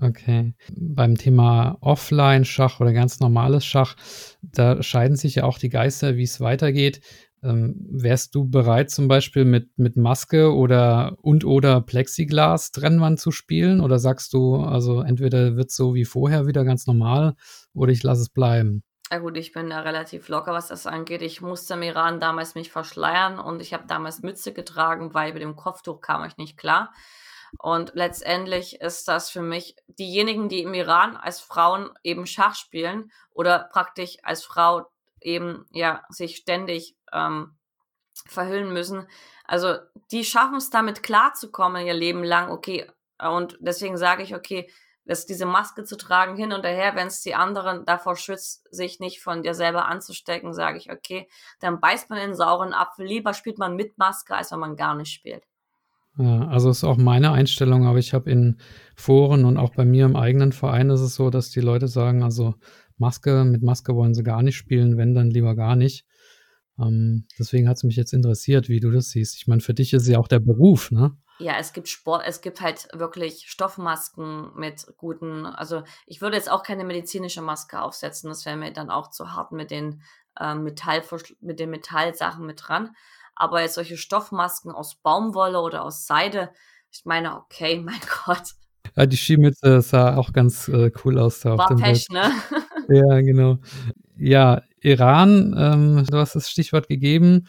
Okay. Beim Thema Offline-Schach oder ganz normales Schach, da scheiden sich ja auch die Geister, wie es weitergeht. Ähm, wärst du bereit, zum Beispiel mit, mit Maske oder und oder Plexiglas Trennwand zu spielen? Oder sagst du, also entweder wird es so wie vorher wieder ganz normal oder ich lasse es bleiben? Ja gut, ich bin da relativ locker, was das angeht. Ich musste im Iran damals mich verschleiern und ich habe damals Mütze getragen, weil mit dem Kopftuch kam ich nicht klar. Und letztendlich ist das für mich diejenigen, die im Iran als Frauen eben Schach spielen oder praktisch als Frau eben ja sich ständig ähm, verhüllen müssen. Also die schaffen es damit klarzukommen ihr Leben lang, okay. Und deswegen sage ich, okay, das, diese Maske zu tragen hin und her, wenn es die anderen davor schützt, sich nicht von dir selber anzustecken, sage ich, okay, dann beißt man in den sauren Apfel. Lieber spielt man mit Maske, als wenn man gar nicht spielt. Ja, also ist auch meine Einstellung, aber ich habe in Foren und auch bei mir im eigenen Verein ist es so, dass die Leute sagen, also Maske, mit Maske wollen sie gar nicht spielen, wenn dann lieber gar nicht. Ähm, deswegen hat es mich jetzt interessiert, wie du das siehst. Ich meine, für dich ist ja auch der Beruf, ne? Ja, es gibt Sport, es gibt halt wirklich Stoffmasken mit guten, also ich würde jetzt auch keine medizinische Maske aufsetzen, das wäre mir dann auch zu hart mit den äh, Metall, mit den Metallsachen mit dran. Aber jetzt solche Stoffmasken aus Baumwolle oder aus Seide, ich meine, okay, mein Gott. Ja, die Skimütze sah auch ganz äh, cool aus da War auf dem Pech, Bild. ne? Ja, genau. Ja, Iran, ähm, du hast das Stichwort gegeben.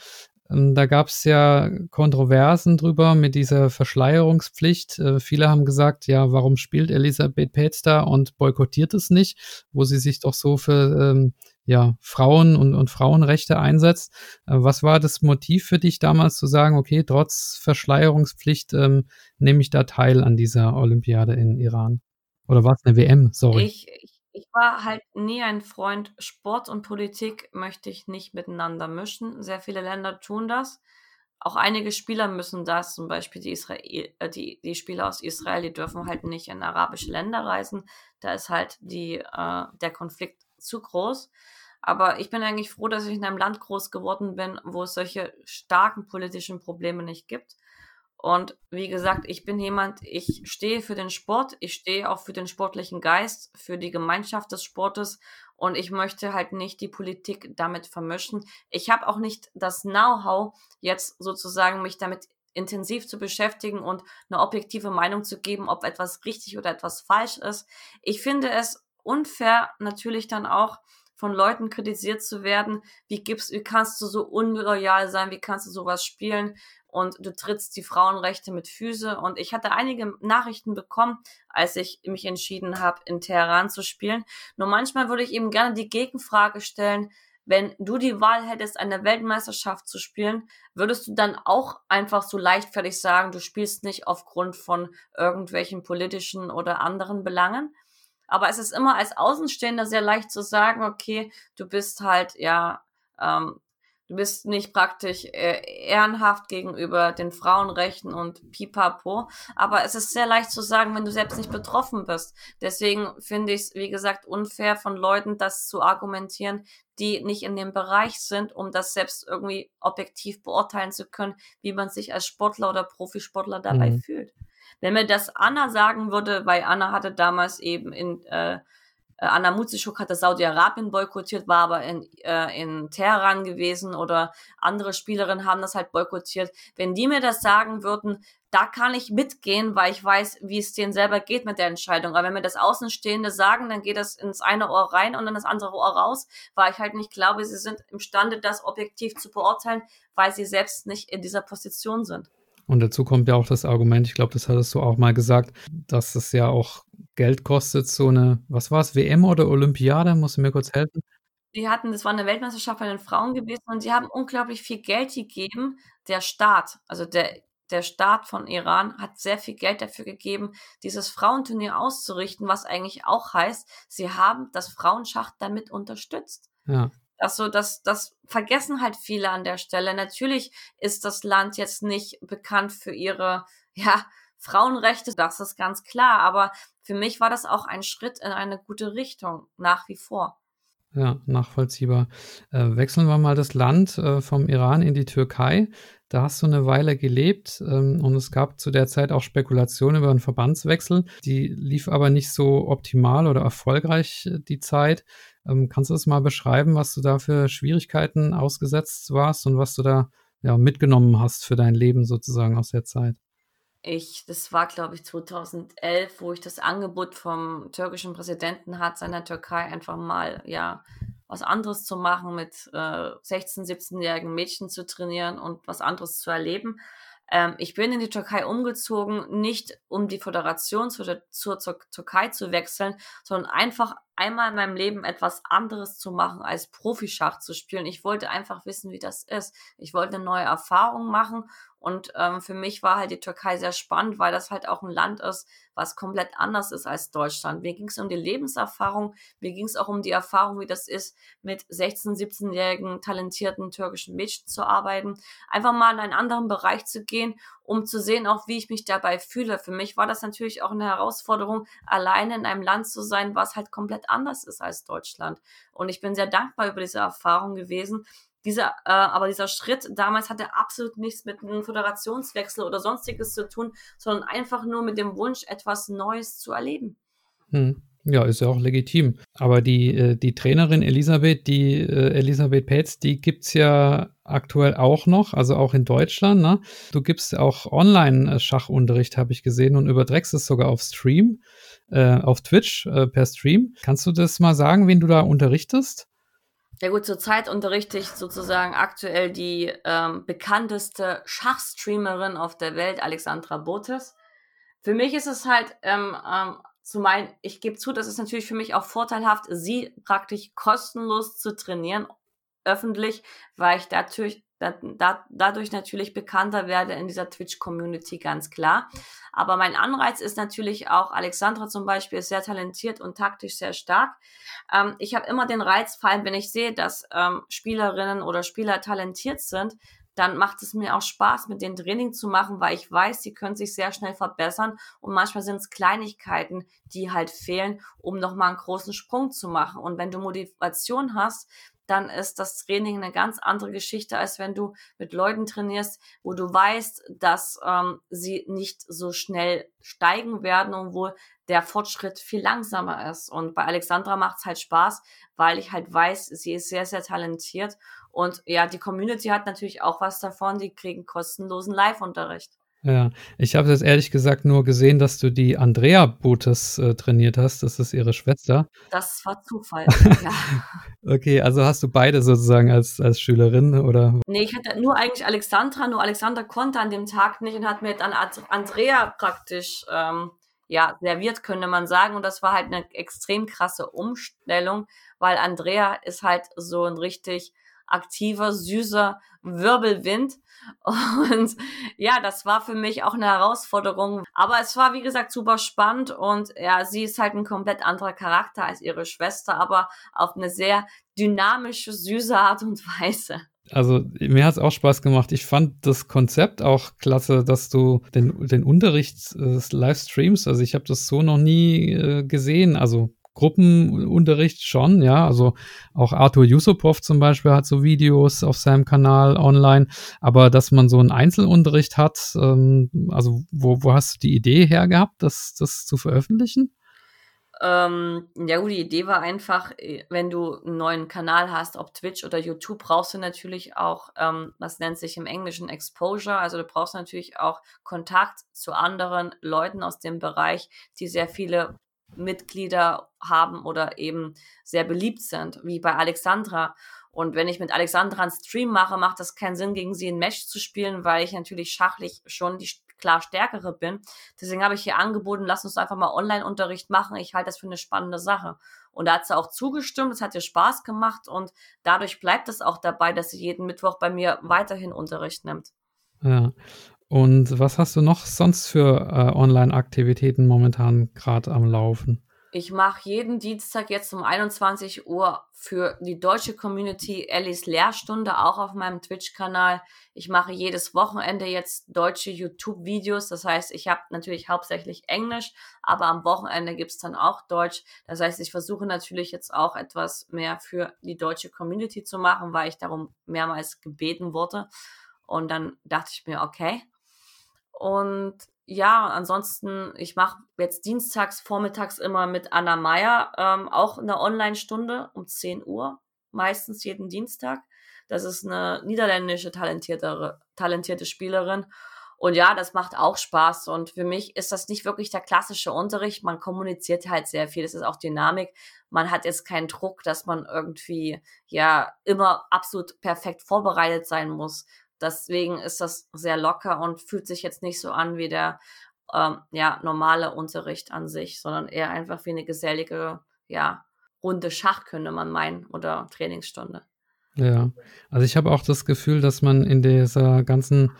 Ähm, da gab es ja Kontroversen drüber mit dieser Verschleierungspflicht. Äh, viele haben gesagt, ja, warum spielt Elisabeth Petz da und boykottiert es nicht, wo sie sich doch so für ähm, ja, Frauen und, und Frauenrechte einsetzt. Äh, was war das Motiv für dich damals zu sagen, okay, trotz Verschleierungspflicht ähm, nehme ich da teil an dieser Olympiade in Iran? Oder war es eine WM? Sorry. Ich, ich, ich war halt nie ein Freund. Sport und Politik möchte ich nicht miteinander mischen. Sehr viele Länder tun das. Auch einige Spieler müssen das, zum Beispiel die, Israel, äh, die, die Spieler aus Israel, die dürfen halt nicht in arabische Länder reisen. Da ist halt die, äh, der Konflikt zu groß. Aber ich bin eigentlich froh, dass ich in einem Land groß geworden bin, wo es solche starken politischen Probleme nicht gibt. Und wie gesagt, ich bin jemand, ich stehe für den Sport, ich stehe auch für den sportlichen Geist, für die Gemeinschaft des Sportes und ich möchte halt nicht die Politik damit vermischen. Ich habe auch nicht das Know-how, jetzt sozusagen mich damit intensiv zu beschäftigen und eine objektive Meinung zu geben, ob etwas richtig oder etwas falsch ist. Ich finde es unfair natürlich dann auch von Leuten kritisiert zu werden, wie gibst, wie kannst du so unloyal sein, wie kannst du sowas spielen und du trittst die Frauenrechte mit Füße und ich hatte einige Nachrichten bekommen, als ich mich entschieden habe, in Teheran zu spielen. Nur manchmal würde ich eben gerne die Gegenfrage stellen, wenn du die Wahl hättest, eine Weltmeisterschaft zu spielen, würdest du dann auch einfach so leichtfertig sagen, du spielst nicht aufgrund von irgendwelchen politischen oder anderen Belangen? Aber es ist immer als Außenstehender sehr leicht zu sagen, okay, du bist halt, ja, ähm, du bist nicht praktisch äh, ehrenhaft gegenüber den Frauenrechten und pipapo. Aber es ist sehr leicht zu sagen, wenn du selbst nicht betroffen bist. Deswegen finde ich es, wie gesagt, unfair von Leuten, das zu argumentieren, die nicht in dem Bereich sind, um das selbst irgendwie objektiv beurteilen zu können, wie man sich als Sportler oder Profisportler dabei mhm. fühlt. Wenn mir das Anna sagen würde, weil Anna hatte damals eben in äh, Anna Mutzischuk hatte Saudi-Arabien boykottiert, war aber in, äh, in Teheran gewesen oder andere Spielerinnen haben das halt boykottiert. Wenn die mir das sagen würden, da kann ich mitgehen, weil ich weiß, wie es denen selber geht mit der Entscheidung. Aber wenn mir das Außenstehende sagen, dann geht das ins eine Ohr rein und in das andere Ohr raus, weil ich halt nicht glaube, sie sind imstande, das objektiv zu beurteilen, weil sie selbst nicht in dieser Position sind. Und dazu kommt ja auch das Argument, ich glaube, das hattest du auch mal gesagt, dass es ja auch Geld kostet, so eine, was war es, WM oder Olympiade? Musst du mir kurz helfen? Die hatten, das war eine Weltmeisterschaft bei den Frauen gewesen und sie haben unglaublich viel Geld gegeben. Der Staat, also der, der Staat von Iran hat sehr viel Geld dafür gegeben, dieses Frauenturnier auszurichten, was eigentlich auch heißt, sie haben das Frauenschach damit unterstützt. Ja. Also das, das vergessen halt viele an der Stelle. Natürlich ist das Land jetzt nicht bekannt für ihre, ja, Frauenrechte, das ist ganz klar. Aber für mich war das auch ein Schritt in eine gute Richtung, nach wie vor. Ja, nachvollziehbar. Äh, wechseln wir mal das Land äh, vom Iran in die Türkei. Da hast du eine Weile gelebt ähm, und es gab zu der Zeit auch Spekulationen über einen Verbandswechsel. Die lief aber nicht so optimal oder erfolgreich äh, die Zeit. Ähm, kannst du das mal beschreiben, was du da für Schwierigkeiten ausgesetzt warst und was du da ja, mitgenommen hast für dein Leben sozusagen aus der Zeit? Ich, das war glaube ich 2011, wo ich das Angebot vom türkischen Präsidenten hat, seiner Türkei einfach mal ja was anderes zu machen, mit äh, 16, 17-jährigen Mädchen zu trainieren und was anderes zu erleben. Ähm, ich bin in die Türkei umgezogen, nicht um die Föderation zu, zur, zur Türkei zu wechseln, sondern einfach einmal in meinem Leben etwas anderes zu machen, als Profischach zu spielen. Ich wollte einfach wissen, wie das ist. Ich wollte eine neue Erfahrung machen und ähm, für mich war halt die Türkei sehr spannend, weil das halt auch ein Land ist, was komplett anders ist als Deutschland. Mir ging es um die Lebenserfahrung, mir ging es auch um die Erfahrung, wie das ist, mit 16-, 17-jährigen talentierten türkischen Mädchen zu arbeiten. Einfach mal in einen anderen Bereich zu gehen, um zu sehen, auch wie ich mich dabei fühle. Für mich war das natürlich auch eine Herausforderung, alleine in einem Land zu sein, was halt komplett anders ist als Deutschland. Und ich bin sehr dankbar über diese Erfahrung gewesen, dieser, äh, aber dieser Schritt damals hatte absolut nichts mit einem Föderationswechsel oder sonstiges zu tun, sondern einfach nur mit dem Wunsch, etwas Neues zu erleben. Hm. Ja, ist ja auch legitim. Aber die, äh, die Trainerin Elisabeth, die äh, Elisabeth Petz, die gibt es ja aktuell auch noch, also auch in Deutschland. Ne? Du gibst auch Online-Schachunterricht, habe ich gesehen, und überträgst es sogar auf Stream, äh, auf Twitch äh, per Stream. Kannst du das mal sagen, wen du da unterrichtest? Ja gut, zurzeit unterrichte ich sozusagen aktuell die ähm, bekannteste Schachstreamerin auf der Welt, Alexandra Botes. Für mich ist es halt ähm, ähm, zu meinen, ich gebe zu, das ist natürlich für mich auch vorteilhaft, sie praktisch kostenlos zu trainieren, öffentlich, weil ich natürlich da, da, dadurch natürlich bekannter werde in dieser Twitch-Community, ganz klar. Aber mein Anreiz ist natürlich auch, Alexandra zum Beispiel ist sehr talentiert und taktisch sehr stark. Ähm, ich habe immer den Reiz, vor allem wenn ich sehe, dass ähm, Spielerinnen oder Spieler talentiert sind, dann macht es mir auch Spaß, mit den Training zu machen, weil ich weiß, sie können sich sehr schnell verbessern und manchmal sind es Kleinigkeiten, die halt fehlen, um nochmal einen großen Sprung zu machen. Und wenn du Motivation hast, dann ist das Training eine ganz andere Geschichte, als wenn du mit Leuten trainierst, wo du weißt, dass ähm, sie nicht so schnell steigen werden und wo der Fortschritt viel langsamer ist. Und bei Alexandra macht es halt Spaß, weil ich halt weiß, sie ist sehr, sehr talentiert. Und ja, die Community hat natürlich auch was davon, die kriegen kostenlosen Live-Unterricht. Ja, ich habe jetzt ehrlich gesagt nur gesehen, dass du die Andrea Bootes äh, trainiert hast. Das ist ihre Schwester. Das war Zufall, ja. okay, also hast du beide sozusagen als, als Schülerin oder? Nee, ich hatte nur eigentlich Alexandra, nur Alexandra konnte an dem Tag nicht und hat mir dann Andrea praktisch ähm, ja, serviert, könnte man sagen. Und das war halt eine extrem krasse Umstellung, weil Andrea ist halt so ein richtig aktiver, süßer Wirbelwind. Und ja, das war für mich auch eine Herausforderung. Aber es war, wie gesagt, super spannend. Und ja, sie ist halt ein komplett anderer Charakter als ihre Schwester, aber auf eine sehr dynamische, süße Art und Weise. Also mir hat es auch Spaß gemacht. Ich fand das Konzept auch klasse, dass du den, den Unterricht äh, Livestreams, also ich habe das so noch nie äh, gesehen. Also Gruppenunterricht schon, ja. Also auch Arthur Yusupov zum Beispiel hat so Videos auf seinem Kanal online, aber dass man so einen Einzelunterricht hat, ähm, also wo, wo hast du die Idee her gehabt, das, das zu veröffentlichen? Ähm, ja gut, die Idee war einfach, äh, wenn du einen neuen Kanal hast, ob Twitch oder YouTube, brauchst du natürlich auch, ähm, das nennt sich im Englischen Exposure, also du brauchst natürlich auch Kontakt zu anderen Leuten aus dem Bereich, die sehr viele Mitglieder haben oder eben sehr beliebt sind, wie bei Alexandra. Und wenn ich mit Alexandra einen Stream mache, macht das keinen Sinn, gegen sie ein Match zu spielen, weil ich natürlich schachlich schon die klar stärkere bin. Deswegen habe ich hier angeboten, lass uns einfach mal Online-Unterricht machen. Ich halte das für eine spannende Sache. Und da hat sie auch zugestimmt, es hat ihr Spaß gemacht und dadurch bleibt es auch dabei, dass sie jeden Mittwoch bei mir weiterhin Unterricht nimmt. Ja. Und was hast du noch sonst für äh, Online-Aktivitäten momentan gerade am Laufen? Ich mache jeden Dienstag jetzt um 21 Uhr für die deutsche Community Ellis Lehrstunde, auch auf meinem Twitch-Kanal. Ich mache jedes Wochenende jetzt deutsche YouTube-Videos. Das heißt, ich habe natürlich hauptsächlich Englisch, aber am Wochenende gibt's dann auch Deutsch. Das heißt, ich versuche natürlich jetzt auch etwas mehr für die deutsche Community zu machen, weil ich darum mehrmals gebeten wurde. Und dann dachte ich mir, okay. Und ja, ansonsten, ich mache jetzt dienstags, vormittags immer mit Anna Meyer ähm, auch eine Online-Stunde um 10 Uhr, meistens jeden Dienstag. Das ist eine niederländische talentierte, talentierte Spielerin. Und ja, das macht auch Spaß. Und für mich ist das nicht wirklich der klassische Unterricht. Man kommuniziert halt sehr viel. Das ist auch Dynamik. Man hat jetzt keinen Druck, dass man irgendwie ja immer absolut perfekt vorbereitet sein muss. Deswegen ist das sehr locker und fühlt sich jetzt nicht so an wie der ähm, ja, normale Unterricht an sich, sondern eher einfach wie eine gesellige, ja, Runde Schach, könnte man meinen, oder Trainingsstunde. Ja, also ich habe auch das Gefühl, dass man in dieser ganzen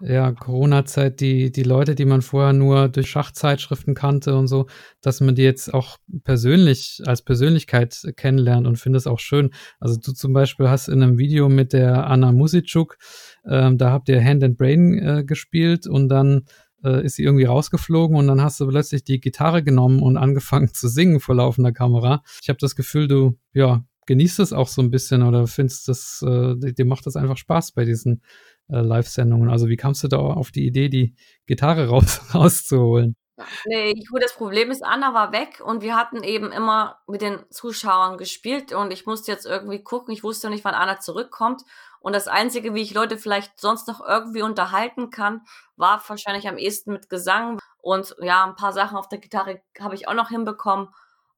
ja, Corona-Zeit, die, die Leute, die man vorher nur durch Schachzeitschriften kannte und so, dass man die jetzt auch persönlich als Persönlichkeit kennenlernt und finde es auch schön. Also du zum Beispiel hast in einem Video mit der Anna Musitschuk, ähm, da habt ihr Hand and Brain äh, gespielt und dann äh, ist sie irgendwie rausgeflogen und dann hast du plötzlich die Gitarre genommen und angefangen zu singen vor laufender Kamera. Ich habe das Gefühl, du, ja, genießt es auch so ein bisschen oder findest das, äh, dir macht das einfach Spaß bei diesen äh, Live-Sendungen. Also wie kamst du da auf die Idee, die Gitarre raus, rauszuholen? Nee, gut, das Problem ist, Anna war weg und wir hatten eben immer mit den Zuschauern gespielt und ich musste jetzt irgendwie gucken. Ich wusste nicht, wann Anna zurückkommt. Und das Einzige, wie ich Leute vielleicht sonst noch irgendwie unterhalten kann, war wahrscheinlich am ehesten mit Gesang. Und ja, ein paar Sachen auf der Gitarre habe ich auch noch hinbekommen.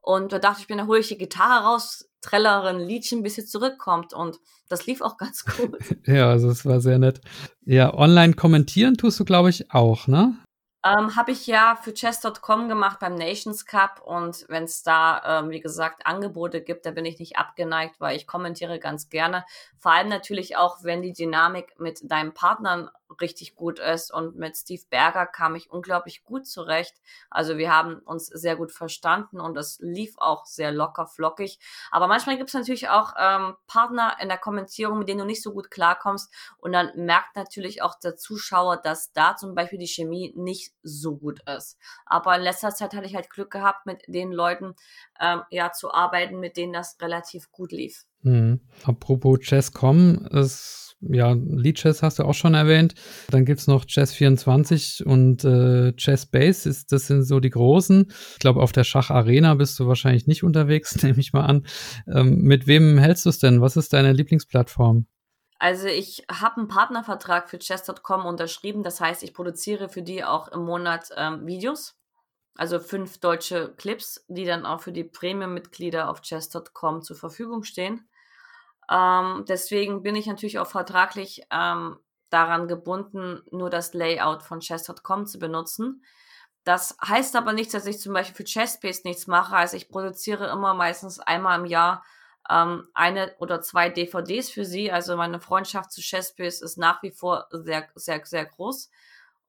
Und da dachte ich mir, da hole ich die Gitarre raus, trällere ein Liedchen, bis sie zurückkommt. Und das lief auch ganz gut. ja, also es war sehr nett. Ja, online kommentieren tust du, glaube ich, auch, ne? Ähm, Habe ich ja für chess.com gemacht beim Nations Cup und wenn es da, ähm, wie gesagt, Angebote gibt, da bin ich nicht abgeneigt, weil ich kommentiere ganz gerne. Vor allem natürlich auch, wenn die Dynamik mit deinem Partner richtig gut ist und mit Steve Berger kam ich unglaublich gut zurecht. Also wir haben uns sehr gut verstanden und es lief auch sehr locker flockig. Aber manchmal gibt es natürlich auch ähm, Partner in der Kommentierung, mit denen du nicht so gut klarkommst und dann merkt natürlich auch der Zuschauer, dass da zum Beispiel die Chemie nicht so gut ist. Aber in letzter Zeit hatte ich halt Glück gehabt, mit den Leuten ähm, ja zu arbeiten, mit denen das relativ gut lief. Mhm. Apropos Chess.com, ist ja, Lead Chess hast du auch schon erwähnt. Dann gibt es noch Chess 24 und äh, Chess. Ist, das sind so die großen. Ich glaube, auf der Schacharena bist du wahrscheinlich nicht unterwegs, nehme ich mal an. Ähm, mit wem hältst du es denn? Was ist deine Lieblingsplattform? Also ich habe einen Partnervertrag für chess.com unterschrieben. Das heißt, ich produziere für die auch im Monat ähm, Videos. Also fünf deutsche Clips, die dann auch für die Premium-Mitglieder auf chess.com zur Verfügung stehen. Ähm, deswegen bin ich natürlich auch vertraglich ähm, daran gebunden, nur das Layout von chess.com zu benutzen. Das heißt aber nicht, dass ich zum Beispiel für Chessbase nichts mache. Also ich produziere immer meistens einmal im Jahr ähm, eine oder zwei DVDs für sie. Also meine Freundschaft zu Chessbase ist nach wie vor sehr, sehr, sehr groß.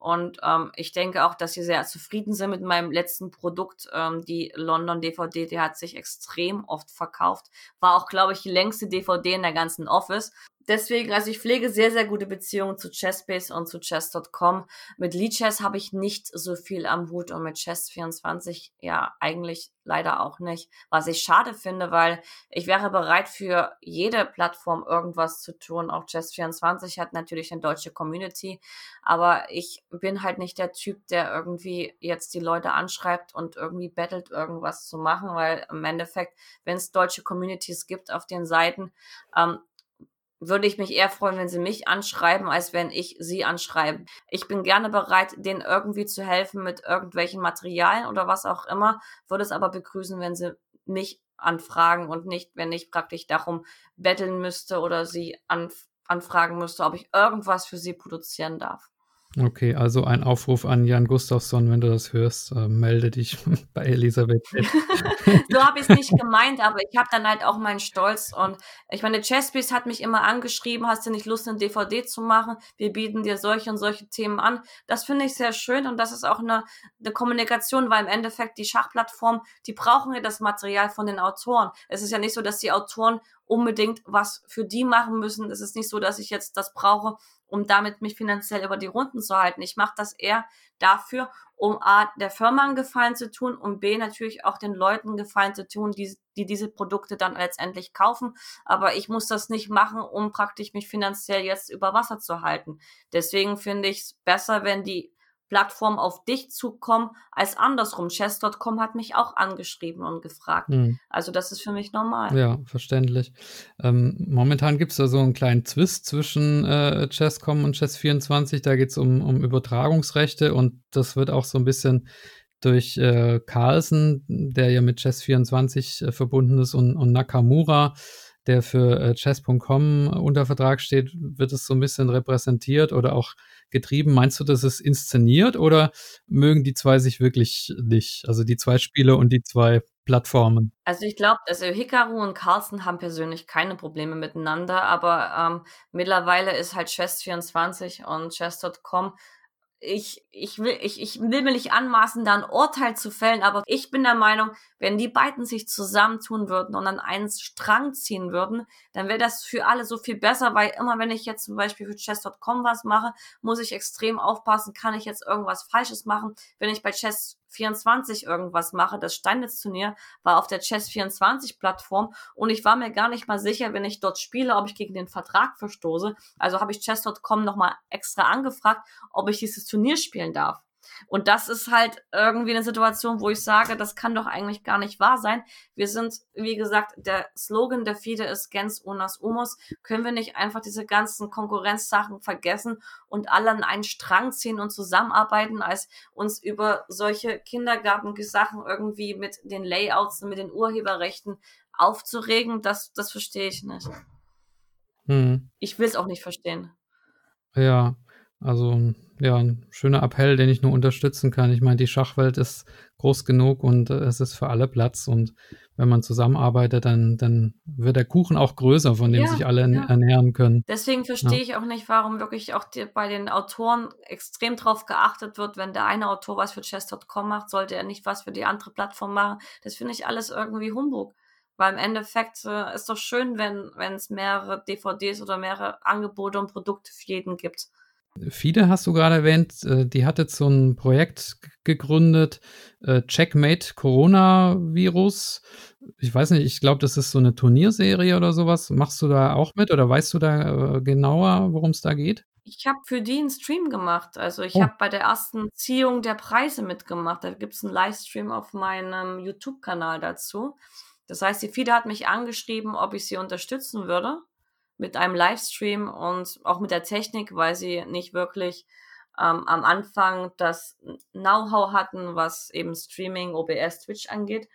Und ähm, ich denke auch, dass sie sehr zufrieden sind mit meinem letzten Produkt. Ähm, die London DVD, die hat sich extrem oft verkauft. War auch, glaube ich, die längste DVD in der ganzen Office deswegen, also ich pflege sehr, sehr gute Beziehungen zu Chessbase und zu Chess.com. Mit Leadchess habe ich nicht so viel am Hut und mit Chess24 ja eigentlich leider auch nicht. Was ich schade finde, weil ich wäre bereit für jede Plattform irgendwas zu tun. Auch Chess24 hat natürlich eine deutsche Community, aber ich bin halt nicht der Typ, der irgendwie jetzt die Leute anschreibt und irgendwie bettelt, irgendwas zu machen, weil im Endeffekt, wenn es deutsche Communities gibt auf den Seiten, ähm, würde ich mich eher freuen, wenn sie mich anschreiben, als wenn ich sie anschreibe. Ich bin gerne bereit, denen irgendwie zu helfen mit irgendwelchen Materialien oder was auch immer, würde es aber begrüßen, wenn sie mich anfragen und nicht, wenn ich praktisch darum betteln müsste oder sie anf anfragen müsste, ob ich irgendwas für sie produzieren darf. Okay, also ein Aufruf an Jan Gustafsson, wenn du das hörst, äh, melde dich bei Elisabeth. so habe ich es nicht gemeint, aber ich habe dann halt auch meinen Stolz und ich meine, Chesspiece hat mich immer angeschrieben, hast du nicht Lust, eine DVD zu machen? Wir bieten dir solche und solche Themen an. Das finde ich sehr schön und das ist auch eine, eine Kommunikation, weil im Endeffekt die Schachplattform, die brauchen ja das Material von den Autoren. Es ist ja nicht so, dass die Autoren unbedingt was für die machen müssen. Es ist nicht so, dass ich jetzt das brauche, um damit mich finanziell über die Runden zu halten. Ich mache das eher dafür, um A, der Firma einen Gefallen zu tun und B, natürlich auch den Leuten Gefallen zu tun, die, die diese Produkte dann letztendlich kaufen. Aber ich muss das nicht machen, um praktisch mich finanziell jetzt über Wasser zu halten. Deswegen finde ich es besser, wenn die Plattform auf dich zukommen als andersrum. Chess.com hat mich auch angeschrieben und gefragt. Mhm. Also das ist für mich normal. Ja, verständlich. Ähm, momentan gibt es da so einen kleinen Zwist zwischen äh, Chess.com und Chess24. Da geht es um, um Übertragungsrechte und das wird auch so ein bisschen durch äh, Carlsen, der ja mit Chess24 äh, verbunden ist, und, und Nakamura der für äh, chess.com unter Vertrag steht, wird es so ein bisschen repräsentiert oder auch getrieben. Meinst du, das ist inszeniert oder mögen die zwei sich wirklich nicht? Also die zwei Spiele und die zwei Plattformen. Also ich glaube, also Hikaru und Carlsen haben persönlich keine Probleme miteinander, aber ähm, mittlerweile ist halt Chess24 und Chess.com ich, ich, will, ich, ich will mir nicht anmaßen, da ein Urteil zu fällen, aber ich bin der Meinung, wenn die beiden sich zusammentun würden und an einen Strang ziehen würden, dann wäre das für alle so viel besser, weil immer wenn ich jetzt zum Beispiel für Chess.com was mache, muss ich extrem aufpassen, kann ich jetzt irgendwas Falsches machen. Wenn ich bei Chess 24 irgendwas mache. Das Steinmetz-Turnier war auf der Chess24-Plattform und ich war mir gar nicht mal sicher, wenn ich dort spiele, ob ich gegen den Vertrag verstoße. Also habe ich Chess.com nochmal extra angefragt, ob ich dieses Turnier spielen darf. Und das ist halt irgendwie eine Situation, wo ich sage, das kann doch eigentlich gar nicht wahr sein. Wir sind, wie gesagt, der Slogan der FIDE ist Gens unas humus. Können wir nicht einfach diese ganzen Konkurrenzsachen vergessen und alle an einen Strang ziehen und zusammenarbeiten, als uns über solche Kindergartensachen irgendwie mit den Layouts und mit den Urheberrechten aufzuregen? Das, das verstehe ich nicht. Hm. Ich will es auch nicht verstehen. Ja, also ja, ein schöner Appell, den ich nur unterstützen kann. Ich meine, die Schachwelt ist groß genug und äh, es ist für alle Platz. Und wenn man zusammenarbeitet, dann, dann wird der Kuchen auch größer, von dem ja, sich alle ja. ernähren können. Deswegen verstehe ja. ich auch nicht, warum wirklich auch die, bei den Autoren extrem drauf geachtet wird, wenn der eine Autor was für Chess.com macht, sollte er nicht was für die andere Plattform machen. Das finde ich alles irgendwie Humbug. Weil im Endeffekt äh, ist doch schön, wenn es mehrere DVDs oder mehrere Angebote und Produkte für jeden gibt. FIDE hast du gerade erwähnt, äh, die hat jetzt so ein Projekt gegründet, äh, Checkmate Coronavirus. Ich weiß nicht, ich glaube, das ist so eine Turnierserie oder sowas. Machst du da auch mit oder weißt du da äh, genauer, worum es da geht? Ich habe für die einen Stream gemacht. Also ich oh. habe bei der ersten Ziehung der Preise mitgemacht. Da gibt es einen Livestream auf meinem YouTube-Kanal dazu. Das heißt, die FIDE hat mich angeschrieben, ob ich sie unterstützen würde mit einem Livestream und auch mit der Technik, weil sie nicht wirklich ähm, am Anfang das Know-how hatten, was eben Streaming, OBS, Twitch angeht.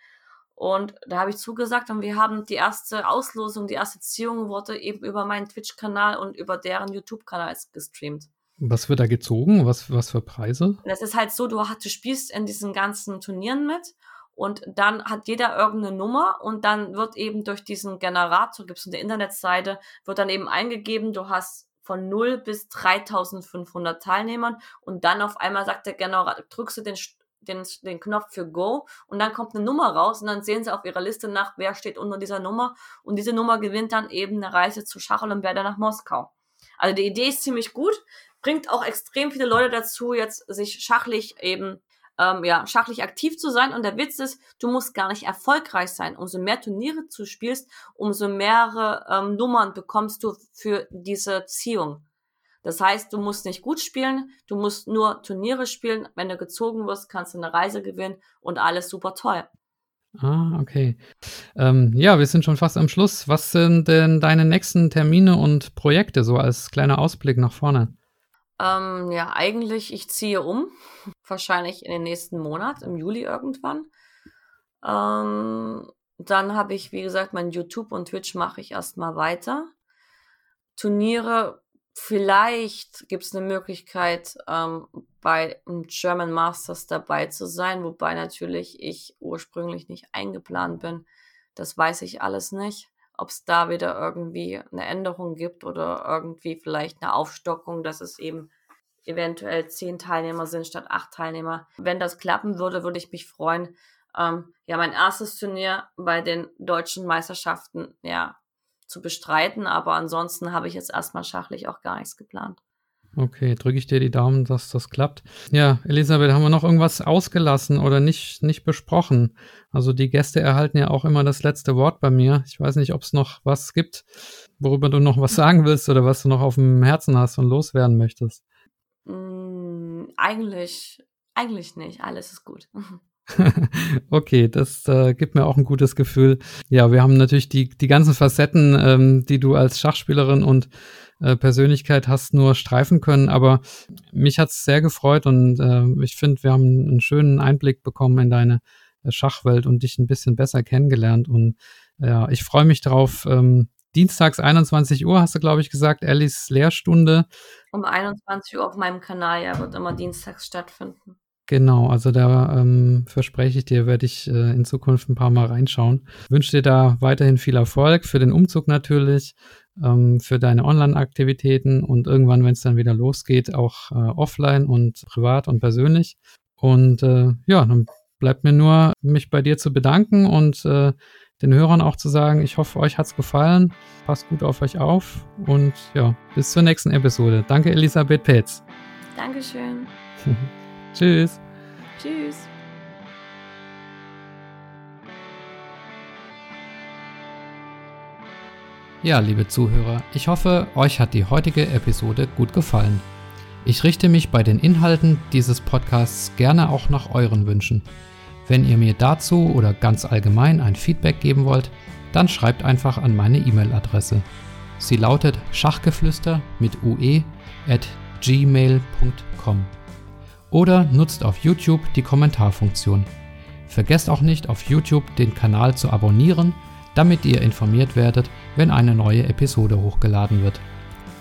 Und da habe ich zugesagt und wir haben die erste Auslosung, die erste Ziehung wurde eben über meinen Twitch-Kanal und über deren YouTube-Kanal gestreamt. Was wird da gezogen? Was, was für Preise? Das ist halt so, du, du spielst in diesen ganzen Turnieren mit und dann hat jeder irgendeine Nummer und dann wird eben durch diesen Generator, gibt es eine Internetseite, wird dann eben eingegeben, du hast von 0 bis 3500 Teilnehmern und dann auf einmal sagt der Generator, drückst du den, den, den Knopf für Go und dann kommt eine Nummer raus und dann sehen sie auf ihrer Liste nach, wer steht unter dieser Nummer und diese Nummer gewinnt dann eben eine Reise zu Schacholympiade nach Moskau. Also die Idee ist ziemlich gut, bringt auch extrem viele Leute dazu, jetzt sich schachlich eben ähm, ja, schachlich aktiv zu sein. Und der Witz ist, du musst gar nicht erfolgreich sein. Umso mehr Turniere du spielst, umso mehrere ähm, Nummern bekommst du für diese Ziehung. Das heißt, du musst nicht gut spielen, du musst nur Turniere spielen. Wenn du gezogen wirst, kannst du eine Reise gewinnen und alles super toll. Ah, okay. Ähm, ja, wir sind schon fast am Schluss. Was sind denn deine nächsten Termine und Projekte, so als kleiner Ausblick nach vorne? Ähm, ja, eigentlich, ich ziehe um. Wahrscheinlich in den nächsten Monat, im Juli irgendwann. Ähm, dann habe ich, wie gesagt, mein YouTube und Twitch mache ich erstmal weiter. Turniere, vielleicht gibt es eine Möglichkeit, ähm, bei German Masters dabei zu sein, wobei natürlich ich ursprünglich nicht eingeplant bin. Das weiß ich alles nicht ob es da wieder irgendwie eine Änderung gibt oder irgendwie vielleicht eine Aufstockung, dass es eben eventuell zehn Teilnehmer sind statt acht Teilnehmer. Wenn das klappen würde, würde ich mich freuen. Ähm, ja, mein erstes Turnier bei den deutschen Meisterschaften, ja, zu bestreiten, aber ansonsten habe ich jetzt erstmal schachlich auch gar nichts geplant. Okay, drücke ich dir die Daumen, dass das klappt. Ja, Elisabeth, haben wir noch irgendwas ausgelassen oder nicht, nicht besprochen? Also die Gäste erhalten ja auch immer das letzte Wort bei mir. Ich weiß nicht, ob es noch was gibt, worüber du noch was sagen willst oder was du noch auf dem Herzen hast und loswerden möchtest. Mm, eigentlich, eigentlich nicht. Alles ist gut. okay, das äh, gibt mir auch ein gutes Gefühl. Ja, wir haben natürlich die, die ganzen Facetten, ähm, die du als Schachspielerin und äh, Persönlichkeit hast, nur streifen können. Aber mich hat's sehr gefreut und äh, ich finde, wir haben einen schönen Einblick bekommen in deine äh, Schachwelt und dich ein bisschen besser kennengelernt. Und ja, ich freue mich drauf. Ähm, Dienstags 21 Uhr hast du, glaube ich, gesagt, Ellis Lehrstunde. Um 21 Uhr auf meinem Kanal, ja, wird immer dienstags stattfinden. Genau, also da ähm, verspreche ich dir, werde ich äh, in Zukunft ein paar Mal reinschauen. Wünsche dir da weiterhin viel Erfolg für den Umzug natürlich, ähm, für deine Online-Aktivitäten und irgendwann, wenn es dann wieder losgeht, auch äh, offline und privat und persönlich. Und äh, ja, dann bleibt mir nur, mich bei dir zu bedanken und äh, den Hörern auch zu sagen, ich hoffe, euch hat's gefallen. Passt gut auf euch auf und ja, bis zur nächsten Episode. Danke, Elisabeth Petz. Dankeschön. Tschüss. Tschüss. Ja, liebe Zuhörer, ich hoffe, euch hat die heutige Episode gut gefallen. Ich richte mich bei den Inhalten dieses Podcasts gerne auch nach euren Wünschen. Wenn ihr mir dazu oder ganz allgemein ein Feedback geben wollt, dann schreibt einfach an meine E-Mail-Adresse. Sie lautet schachgeflüster mit ue at gmail.com oder nutzt auf YouTube die Kommentarfunktion. Vergesst auch nicht auf YouTube den Kanal zu abonnieren, damit ihr informiert werdet, wenn eine neue Episode hochgeladen wird.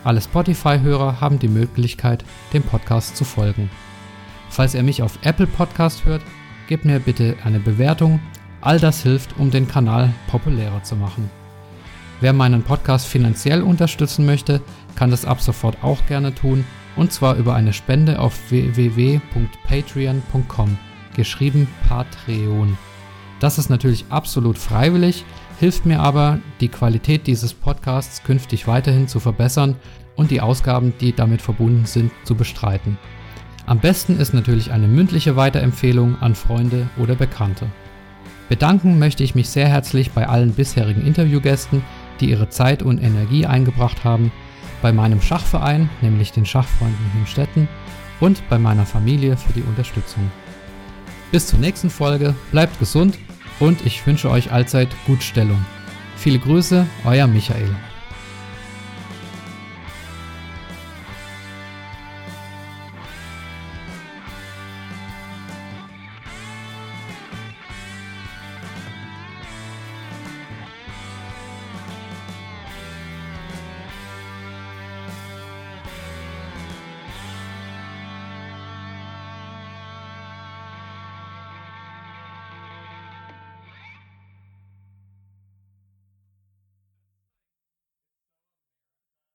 Alle Spotify-Hörer haben die Möglichkeit, dem Podcast zu folgen. Falls ihr mich auf Apple Podcast hört, gebt mir bitte eine Bewertung. All das hilft, um den Kanal populärer zu machen. Wer meinen Podcast finanziell unterstützen möchte, kann das ab sofort auch gerne tun und zwar über eine Spende auf www.patreon.com, geschrieben Patreon. Das ist natürlich absolut freiwillig, hilft mir aber, die Qualität dieses Podcasts künftig weiterhin zu verbessern und die Ausgaben, die damit verbunden sind, zu bestreiten. Am besten ist natürlich eine mündliche Weiterempfehlung an Freunde oder Bekannte. Bedanken möchte ich mich sehr herzlich bei allen bisherigen Interviewgästen, die ihre Zeit und Energie eingebracht haben bei meinem Schachverein, nämlich den Schachfreunden Hünstetten, und bei meiner Familie für die Unterstützung. Bis zur nächsten Folge, bleibt gesund und ich wünsche euch allzeit Gutstellung. Viele Grüße, euer Michael.